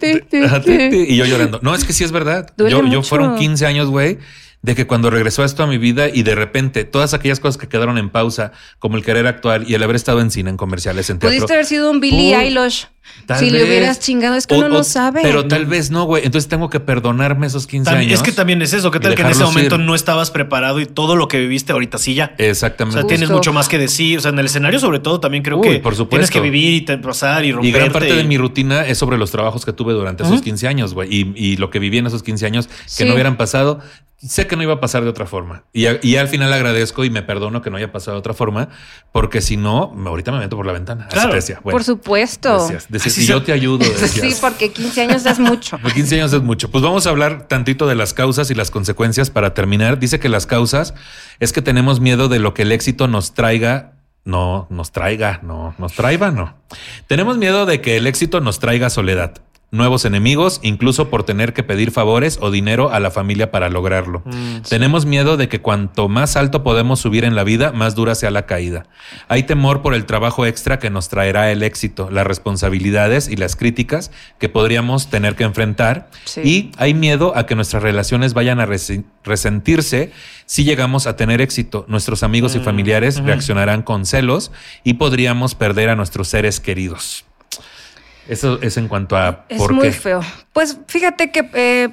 te- te- te- te- y yo llorando. No, es que sí es verdad. Duele Yo, yo mucho. fueron 15 años, güey, de que cuando regresó esto a mi vida y de repente todas aquellas cosas que quedaron en pausa, como el querer actuar y el haber estado en cine, en comerciales, en teatro. Pudiste haber sido un Billy Puh, Eilish. tal Si le vez. hubieras chingado, es que O- uno no o- sabe. Pero tal vez no, güey. Entonces tengo que perdonarme esos 15 También- años. es que también es eso. ¿Qué y tal que en ese momento ir. no estabas preparado y todo lo que viviste ahorita sí ya? O Exactamente. sea, tienes mucho más que decir. O sea, en el escenario, sobre todo, también creo Uy, que por supuesto. tienes que vivir y te- pasar y Y romperte. gran parte de mi rutina es sobre los trabajos que tuve durante esos 15 años, güey. Y, y lo que viví en esos 15 años que Sí. no hubieran pasado, sé que no iba a pasar de otra forma. Y, a- y al final agradezco y me perdono que no haya pasado de otra forma, porque si no, me- ahorita me meto por la ventana. Así Claro. te decía. Bueno, Por supuesto. decías, decías, y se- yo te ayudo. decías. Sí, porque 15 años es mucho. Por 15 años es mucho. Pues vamos a hablar tantito de las causas y las consecuencias para terminar. Dice que las causas es que tenemos miedo de lo que el éxito nos traiga. No, nos traiga, no, nos traiga, no. Tenemos miedo de que el éxito nos traiga soledad, nuevos enemigos, incluso por tener que pedir favores o dinero a la familia para lograrlo. Tenemos miedo de que cuanto más alto podemos subir en la vida, más dura sea la caída. Hay temor por el trabajo extra que nos traerá el éxito, las responsabilidades y las críticas que podríamos tener que enfrentar. Sí. Y hay miedo a que nuestras relaciones vayan a resentirse si llegamos a tener éxito. Nuestros amigos y familiares reaccionarán con celos y podríamos perder a nuestros seres queridos. Eso es en cuanto a Es por muy qué. feo. Pues fíjate que eh,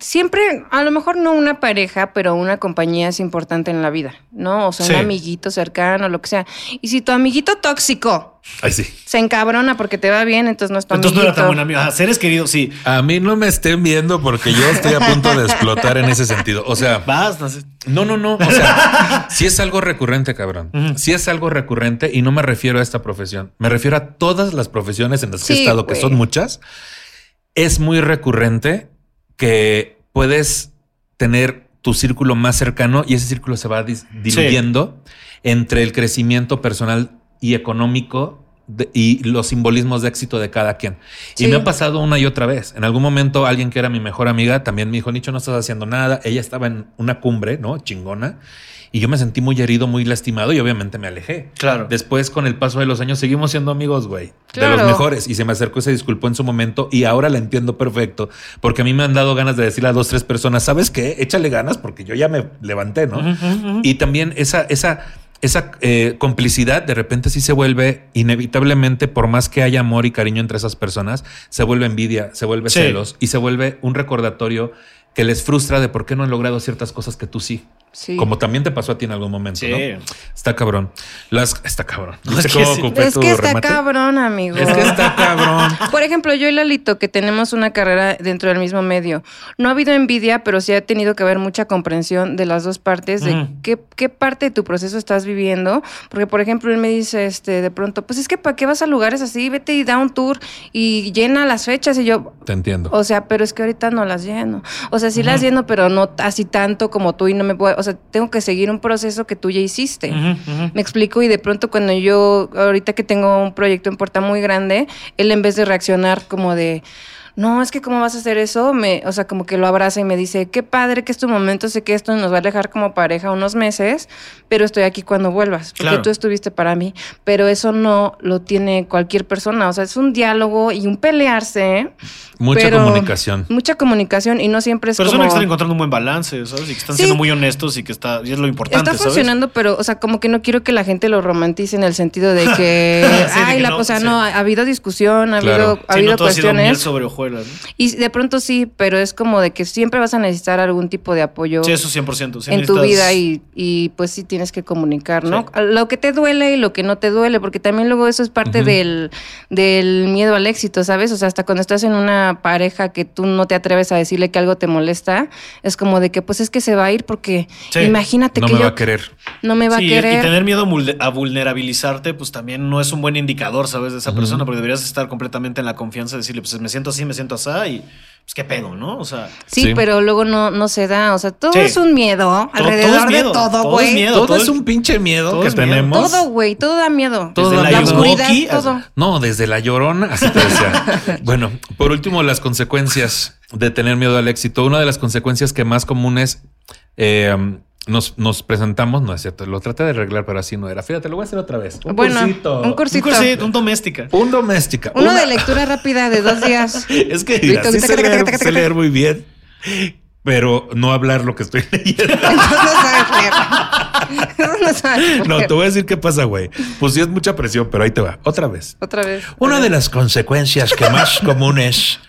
siempre, a lo mejor no una pareja, pero una compañía es importante en la vida, ¿no? O sea, Sí. un amiguito cercano, lo que sea. Y si tu amiguito tóxico Ay, sí. se encabrona porque te va bien, entonces no es tu Entonces no era tan buen amigo. Ajá, seres queridos, sí. A mí no me estén viendo porque yo estoy a punto de explotar en ese sentido. O sea, Vas, no sé. No, no, no. O sea, si es algo recurrente, cabrón. Si es algo recurrente y no me refiero a esta profesión. Me refiero a todas las profesiones en las que he estado, que son muchas. Es muy recurrente que puedes tener tu círculo más cercano y ese círculo se va diluyendo entre el crecimiento personal y económico de- y los simbolismos de éxito de cada quien. Y Sí. me ha pasado una y otra vez. En algún momento alguien que era mi mejor amiga también me dijo, Nicho, no estás haciendo nada. Ella estaba en una cumbre, ¿no? Chingona. Y yo me sentí muy herido, muy lastimado y obviamente me alejé. Claro. Después, con el paso de los años, seguimos siendo amigos, güey. De los mejores. Y se me acercó y se disculpó en su momento y ahora la entiendo perfecto. Porque a mí me han dado ganas de decirle a dos, tres personas, ¿sabes qué? Échale ganas porque yo ya me levanté, ¿no? Y también esa, esa, esa eh, complicidad de repente sí se vuelve inevitablemente, por más que haya amor y cariño entre esas personas, se vuelve envidia, se vuelve Sí. celos y se vuelve un recordatorio que les frustra de por qué no han logrado ciertas cosas que tú sí. Sí. Como también te pasó a ti en algún momento, Sí. ¿no? Está cabrón. Las, está cabrón. No Es que sí. Es que está remate. cabrón, amigo. Es que está cabrón. Por ejemplo, yo y Lalito, que tenemos una carrera dentro del mismo medio, no ha habido envidia, pero sí ha tenido que haber mucha comprensión de las dos partes, de qué, qué parte de tu proceso estás viviendo. Porque, por ejemplo, él me dice este, de pronto, pues es que ¿para qué vas a lugares así? Vete y da un tour y llena las fechas. Y yo, Te entiendo. o sea, pero es que ahorita no las lleno. O sea, sí las lleno, pero no así tanto como tú y no me puedo, sea, tengo que seguir un proceso que tú ya hiciste. Me explico y de pronto cuando yo, ahorita que tengo un proyecto en puerta muy grande, él en vez de reaccionar como de, no, es que cómo vas a hacer eso, me, o sea, como que lo abraza y me dice, qué padre que es tu momento, sé que esto nos va a alejar como pareja unos meses, pero estoy aquí cuando vuelvas, porque Claro. tú estuviste para mí, pero eso no lo tiene cualquier persona, o sea, es un diálogo y un pelearse. Mucha comunicación. Mucha comunicación y no siempre es Pero como... que están encontrando un buen balance, ¿sabes? Y que están Sí. siendo muy honestos y que está, y es lo importante, Está ¿sabes? funcionando, pero, o sea, como que no quiero que la gente lo romantice en el sentido de que, Sí, de ay, que la, no, o sea, sí. no, ha habido discusión, ha Claro. habido, ha habido no todo ha sido miel cuestiones. sobre ¿no? Y de pronto sí, pero es como de que siempre vas a necesitar algún tipo de apoyo Sí, eso 100%. sí en tu vida y, y, pues sí tienes que comunicar, ¿no? Sí. Lo que te duele y lo que no te duele, porque también luego eso es parte del, del miedo al éxito, ¿sabes? O sea, hasta cuando estás en una pareja que tú no te atreves a decirle que algo te molesta, es como de que pues es que se va a ir porque Sí. imagínate No que me yo va a querer. no me va Sí, a querer. Y tener miedo a vulne- a vulnerabilizarte, pues también no es un buen indicador, ¿sabes? De esa persona, porque deberías estar completamente en la confianza de decirle, pues me siento así, me siento así, y pues qué pedo, ¿no? O sea, Sí, Sí. pero luego no, no se da. O sea, todo Sí. es un miedo todo alrededor miedo, de todo, todo güey. es miedo. Todo, todo es un pinche miedo todo que tenemos. Todo, güey, todo da miedo. Todo desde da la miedo. oscuridad, Yudoki, todo. No, desde la llorona, así te decía. bueno, por último, las consecuencias de tener miedo al éxito. Una de las consecuencias que más comunes eh, nos, nos presentamos, no es cierto, lo traté de arreglar, pero así no era. Fíjate, lo voy a hacer otra vez. Un Bueno, cursito. un un cursito. cursito, un doméstica. Un doméstica. Uno Una- de lectura rápida de dos días. Es que mira, sí sé leer, sé muy bien, pero no hablar lo que estoy leyendo. No sabes leer. Eso no sabes No, leer. te voy a decir qué pasa, güey. Pues sí es mucha presión, pero ahí te va. Otra vez. Otra vez. Una de las consecuencias que más comunes es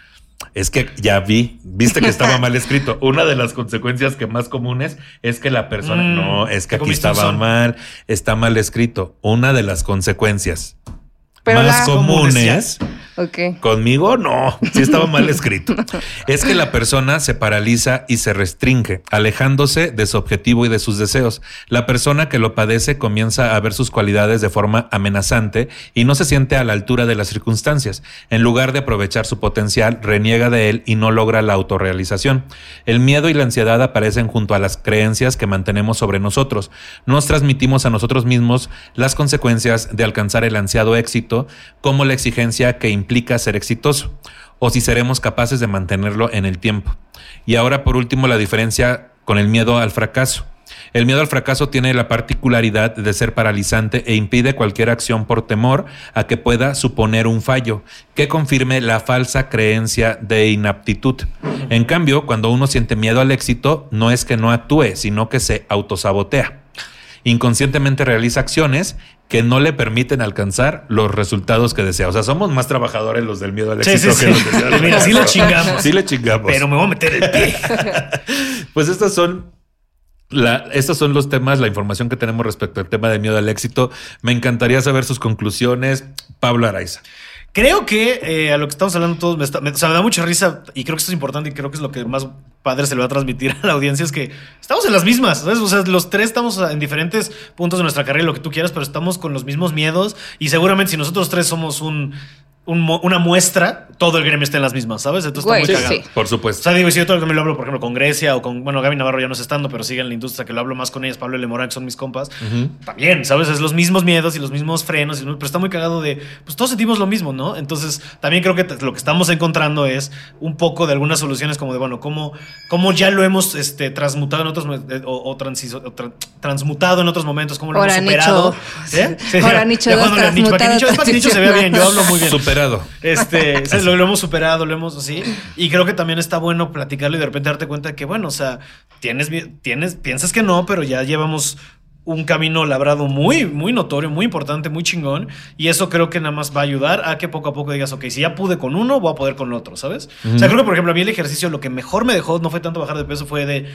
que ya vi, viste que estaba mal escrito. Una de las consecuencias que más comunes es que la persona Mm, no, es que aquí estaba mal, está mal escrito. Una de las consecuencias Pero más la- comunes. Conmigo no, sí estaba mal escrito. Es que la persona se paraliza y se restringe, alejándose de su objetivo y de sus deseos. La persona que lo padece comienza a ver sus cualidades de forma amenazante y no se siente a la altura de las circunstancias. En lugar de aprovechar su potencial, reniega de él y no logra la autorrealización. El miedo y la ansiedad aparecen junto a las creencias que mantenemos sobre nosotros. Nos transmitimos a nosotros mismos las consecuencias de alcanzar el ansiado éxito, como la exigencia que implica ser exitoso, o si seremos capaces de mantenerlo en el tiempo. Y ahora, por último, la diferencia con el miedo al fracaso. El miedo al fracaso tiene la particularidad de ser paralizante e impide cualquier acción por temor a que pueda suponer un fallo que confirme la falsa creencia de inaptitud. En cambio, cuando uno siente miedo al éxito, no es que no actúe, sino que se autosabotea. Inconscientemente realiza acciones que no le permiten alcanzar los resultados que desea. O sea, somos más trabajadores los del miedo al Sí, éxito sí, que sí. los del Mira, sí le chingamos. Sí le chingamos. Pero me voy a meter el pie. Pues estas son la, estos son los temas, la información que tenemos respecto al tema de miedo al éxito. Me encantaría saber sus conclusiones. Pablo Araiza. Creo que eh, a lo que estamos hablando todos, me, o sea, me da mucha risa y creo que esto es importante y creo que es lo que más padre se le va a transmitir a la audiencia, es que estamos en las mismas, ¿sabes? O sea, los tres estamos en diferentes puntos de nuestra carrera, lo que tú quieras, pero estamos con los mismos miedos y seguramente si nosotros tres somos un, un una muestra, todo el gremio está en las mismas, ¿sabes? Entonces Güey, está muy sí, cagado. sí. Por O supuesto. sea, digo, y si yo todo lo que me lo hablo, por ejemplo, con Grecia o con, bueno, Gaby Navarro ya no está estando, pero sigue en la industria, que lo hablo más con ellas, Pablo L. Morán, que son mis compas, también, ¿sabes? Es los mismos miedos y los mismos frenos, y- pero está muy cagado de, pues todos sentimos lo mismo, ¿no? Entonces, también creo que lo que estamos encontrando es un poco de algunas soluciones como de, bueno, cómo, cómo ya lo hemos este, transmutado en otros, eh, o, o transiso- o tra- transmutado en otros momentos, cómo lo Ahora, hemos superado. Nicho. ¿Eh? Sí, Ahora, Nicho ya dos para que Nicho, es para que Nicho se vea bien, yo hablo muy bien. Superado. Este, lo, lo hemos superado, lo hemos así. Y creo que también está bueno platicarlo y de repente darte cuenta que, bueno, o sea, tienes, tienes, piensas que no, pero ya llevamos un camino labrado muy, muy notorio, muy importante, muy chingón. Y eso creo que nada más va a ayudar a que poco a poco digas, ok, si ya pude con uno, voy a poder con otro, ¿sabes? O sea, creo que, por ejemplo, a mí el ejercicio lo que mejor me dejó no fue tanto bajar de peso, fue de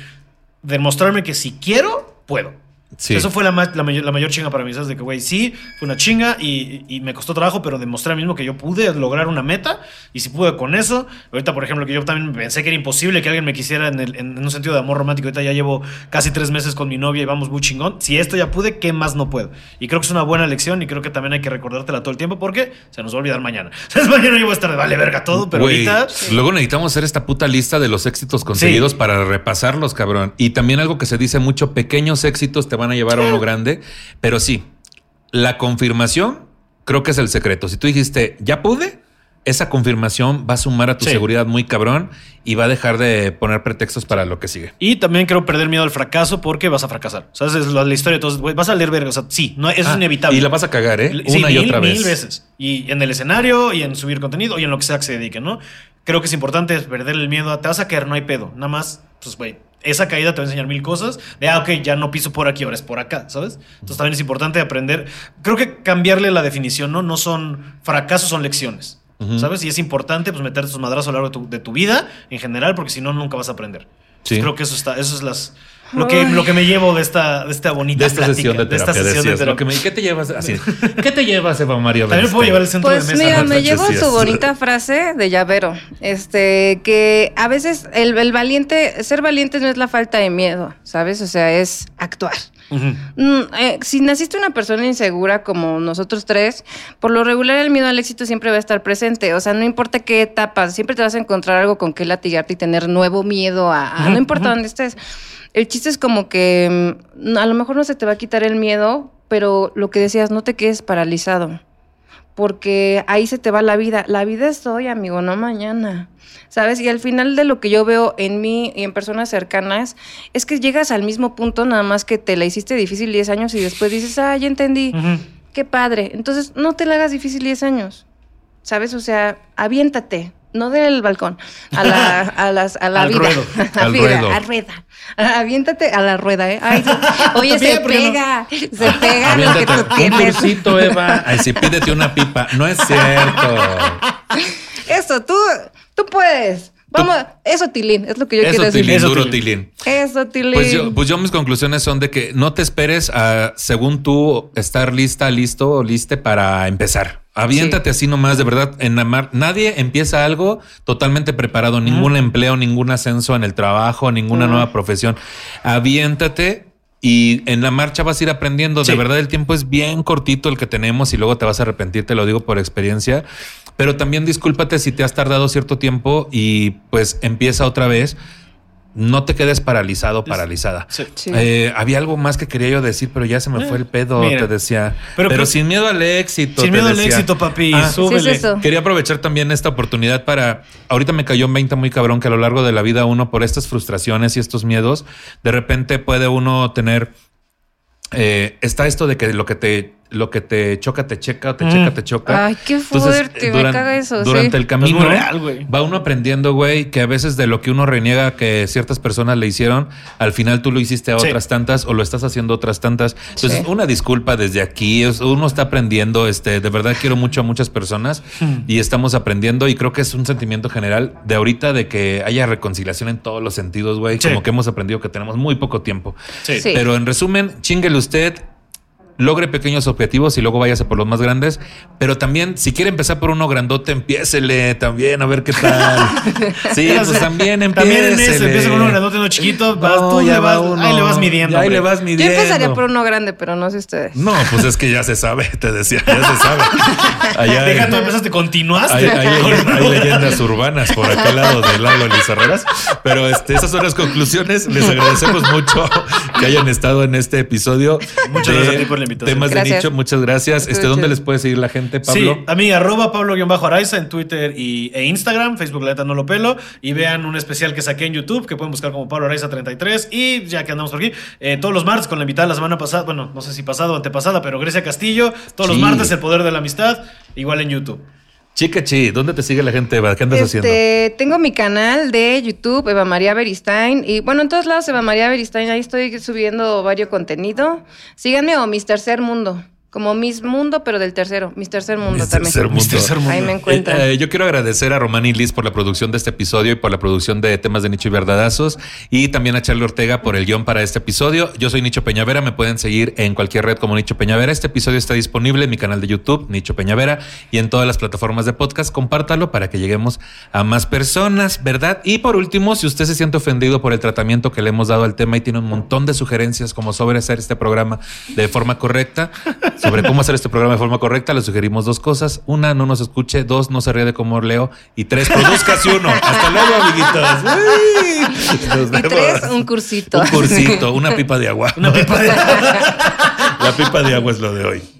demostrarme que si quiero, puedo. Sí. Eso fue la, ma- la mayor, la mayor chinga para mí, ¿sabes? De que, güey, sí, fue una chinga y, y me costó trabajo, pero demostré a mí mismo que yo pude lograr una meta y si pude con eso. Ahorita, por ejemplo, que yo también pensé que era imposible que alguien me quisiera en, el- en- un sentido de amor romántico. Ahorita ya llevo casi tres meses con mi novia y vamos muy chingón. Si esto ya pude, ¿qué más no puedo? Y creo que es una buena lección y creo que también hay que recordártela todo el tiempo porque se nos va a olvidar mañana. ¿Sabes? Mañana yo voy a estar de vale verga todo, pero ahorita. Luego necesitamos hacer esta puta lista de los éxitos conseguidos Sí. para repasarlos, cabrón. Y también algo que se dice mucho, pequeños éxitos te van a llevar a uno grande. Pero sí, la confirmación creo que es el secreto. Si tú dijiste, ya pude, esa confirmación va a sumar a tu Sí. seguridad muy cabrón y va a dejar de poner pretextos para lo que sigue. Y también quiero perder miedo al fracaso porque vas a fracasar. ¿Sabes? Es la, la historia güey, vas a leer verga. O sea, sí, no, eso Ah, es inevitable. Y la vas a cagar, ¿eh? Sí, Una y mil, otra vez. Mil veces. Y en el escenario, y en subir contenido, y en lo que sea que se dedique, ¿no? Creo que es importante perder el miedo. a, Te vas a caer, no hay pedo. Nada más, pues, güey, esa caída te va a enseñar mil cosas. De, ah, ok, ya no piso por aquí, ahora es por acá, ¿sabes? Entonces también es importante aprender. Creo que cambiarle la definición, ¿no? No son fracasos, son lecciones. ¿Sabes? Y es importante pues meter tus madrazos a lo largo de tu, de tu vida en general, porque si no, nunca vas a aprender. Entonces, Sí. creo que eso está, eso es las, lo, que, lo que me llevo de esta, de esta bonita De esta plática, sesión de terapia, esta sesión de decías, lo que terapia. me- ¿Qué te llevas? Así, ¿Qué te llevas, Eva María? También puedo llevar el centro Pues de mesa. mira, me llevo tu bonita frase de llavero, este, que a veces el, el valiente, ser valiente no es la falta de miedo, ¿sabes? O sea, es actuar. Mm, eh, si naciste una persona insegura como nosotros tres, por lo regular el miedo al éxito siempre va a estar presente. O sea, no importa qué etapa, siempre te vas a encontrar algo con que latigarte y tener nuevo miedo a, a- no importa dónde estés. El chiste es como que mm, a lo mejor no se te va a quitar el miedo, pero lo que decías, no te quedes paralizado. Porque ahí se te va la vida. La vida es hoy, amigo, no mañana. ¿Sabes? Y al final de lo que yo veo en mí y en personas cercanas, es que llegas al mismo punto, nada más que te la hiciste difícil 10 años y después dices, ah, ya entendí, qué padre. Entonces, no te la hagas difícil 10 años. ¿Sabes? O sea, aviéntate. No del balcón, a la, a las, a la Al vida. ruedo. A la Al vida, ruedo. a rueda. Aviéntate a la rueda, ¿eh? Ay, oye, se pega, se pega lo que Aviéntate tú un cursito, Eva. Ay, sí, pídete una pipa. No es cierto. Eso, tú, tú puedes. Vamos, eso, Tilín, es lo que yo quiero Eso, decir. Tilín, Eso, duro, Tilín. Tilín. Eso, Tilín. Pues yo, pues yo mis conclusiones son de que no te esperes a, según tú, estar lista, listo o liste para empezar. Aviéntate así nomás, de verdad, en la mar. Nadie empieza algo totalmente preparado, ningún empleo, ningún ascenso en el trabajo, ninguna nueva profesión. Aviéntate y en la marcha vas a ir aprendiendo. Sí. De verdad, el tiempo es bien cortito el que tenemos y luego te vas a arrepentir, te lo digo por experiencia. Pero también discúlpate si te has tardado cierto tiempo y pues empieza otra vez. No te quedes paralizado, paralizada. Sí. Sí. Eh, había algo más que quería yo decir, pero ya se me Eh, fue el pedo, mira. te decía. Pero sin miedo al éxito. Sin te miedo al decía. éxito, papi. Ah, Sí, es. Quería aprovechar también esta oportunidad para. Ahorita me cayó en 20 muy cabrón que a lo largo de la vida uno, por estas frustraciones y estos miedos, de repente puede uno tener. eh, está esto de que lo que te lo que te choca, te checa, o te Mm. checa, te choca. Ay, qué Entonces, fuerte, me duran- caga eso. Durante sí. el camino Es real, güey. va uno aprendiendo, güey, que a veces de lo que uno reniega que ciertas personas le hicieron, al final tú lo hiciste a Sí. otras tantas o lo estás haciendo a otras tantas. Entonces, Sí. una disculpa desde aquí. es- Uno está aprendiendo, este, de verdad quiero mucho a muchas personas Hmm. y estamos aprendiendo y creo que es un sentimiento general de ahorita de que haya reconciliación en todos los sentidos, güey. Sí. Como que hemos aprendido que tenemos muy poco tiempo. Sí. Sí. Pero en resumen, chinguele usted, logre pequeños objetivos y luego váyase por los más grandes. Pero también, si quiere empezar por uno grandote, empiésele también a ver qué tal. Sí, pues también empiésele. También en eso, empieza con uno grandote, uno chiquito, vas, No, tú ya le vas, va uno. ahí le vas midiendo. Ya ahí le vas Yo midiendo. empezaría por uno grande, pero no sé ustedes. No, pues es que ya se sabe, te decía, ya se sabe. Allá Deja, tú empezaste, continuaste. hay- hay- hay leyendas urbanas por aquel lado del lago Lizarreras. Pero este, esas son las conclusiones. Les agradecemos mucho que hayan estado en este episodio. Muchas de gracias a ti por la invitación. Temas de nicho, muchas gracias. Este, ¿Dónde les puede seguir la gente, Pablo? Sí, a mí, arroba Pablo-Araiza en Twitter y, e Instagram, Facebook la neta no lo pelo. Y vean un especial que saqué en YouTube que pueden buscar como Pablo Araiza 33. Y ya que andamos por aquí, eh, todos los martes con la invitada la semana pasada, bueno, no sé si pasado o antepasada, pero Grecia Castillo, todos los martes El Poder de la Amistad, igual en YouTube. Chica Chi, ¿dónde te sigue la gente, Eva? ¿Qué andas haciendo? Este, tengo mi canal de YouTube, Eva María Beristain. Y bueno, en todos lados, Eva María Beristain. Ahí estoy subiendo varios contenido. Síganme o Mis Tercer Mundo. Como Miss Mundo, pero del tercero. Mis tercer mundo Mis también. tercer mundo. Mis tercer mundo. Ahí me encuentran. Eh, eh, yo quiero agradecer a Román y Liz por la producción de este episodio y por la producción de temas de Nicho y Verdadazos. Y también a Charlie Ortega por el guion para este episodio. Yo soy Nicho Peñavera. Me pueden seguir en cualquier red como Nicho Peñavera. Este episodio está disponible en mi canal de YouTube, Nicho Peñavera, y en todas las plataformas de podcast. Compártalo para que lleguemos a más personas, ¿verdad? Y por último, si usted se siente ofendido por el tratamiento que le hemos dado al tema y tiene un montón de sugerencias como sobre hacer este programa de forma correcta, sobre cómo hacer este programa de forma correcta, le sugerimos dos cosas. Una, no nos escuche. Dos, no se ríe de cómo leo. Y tres, produzcase uno. Hasta luego, amiguitos. Y tres, un cursito. Un cursito, una pipa de agua. Una pipa de. La pipa de agua es lo de hoy.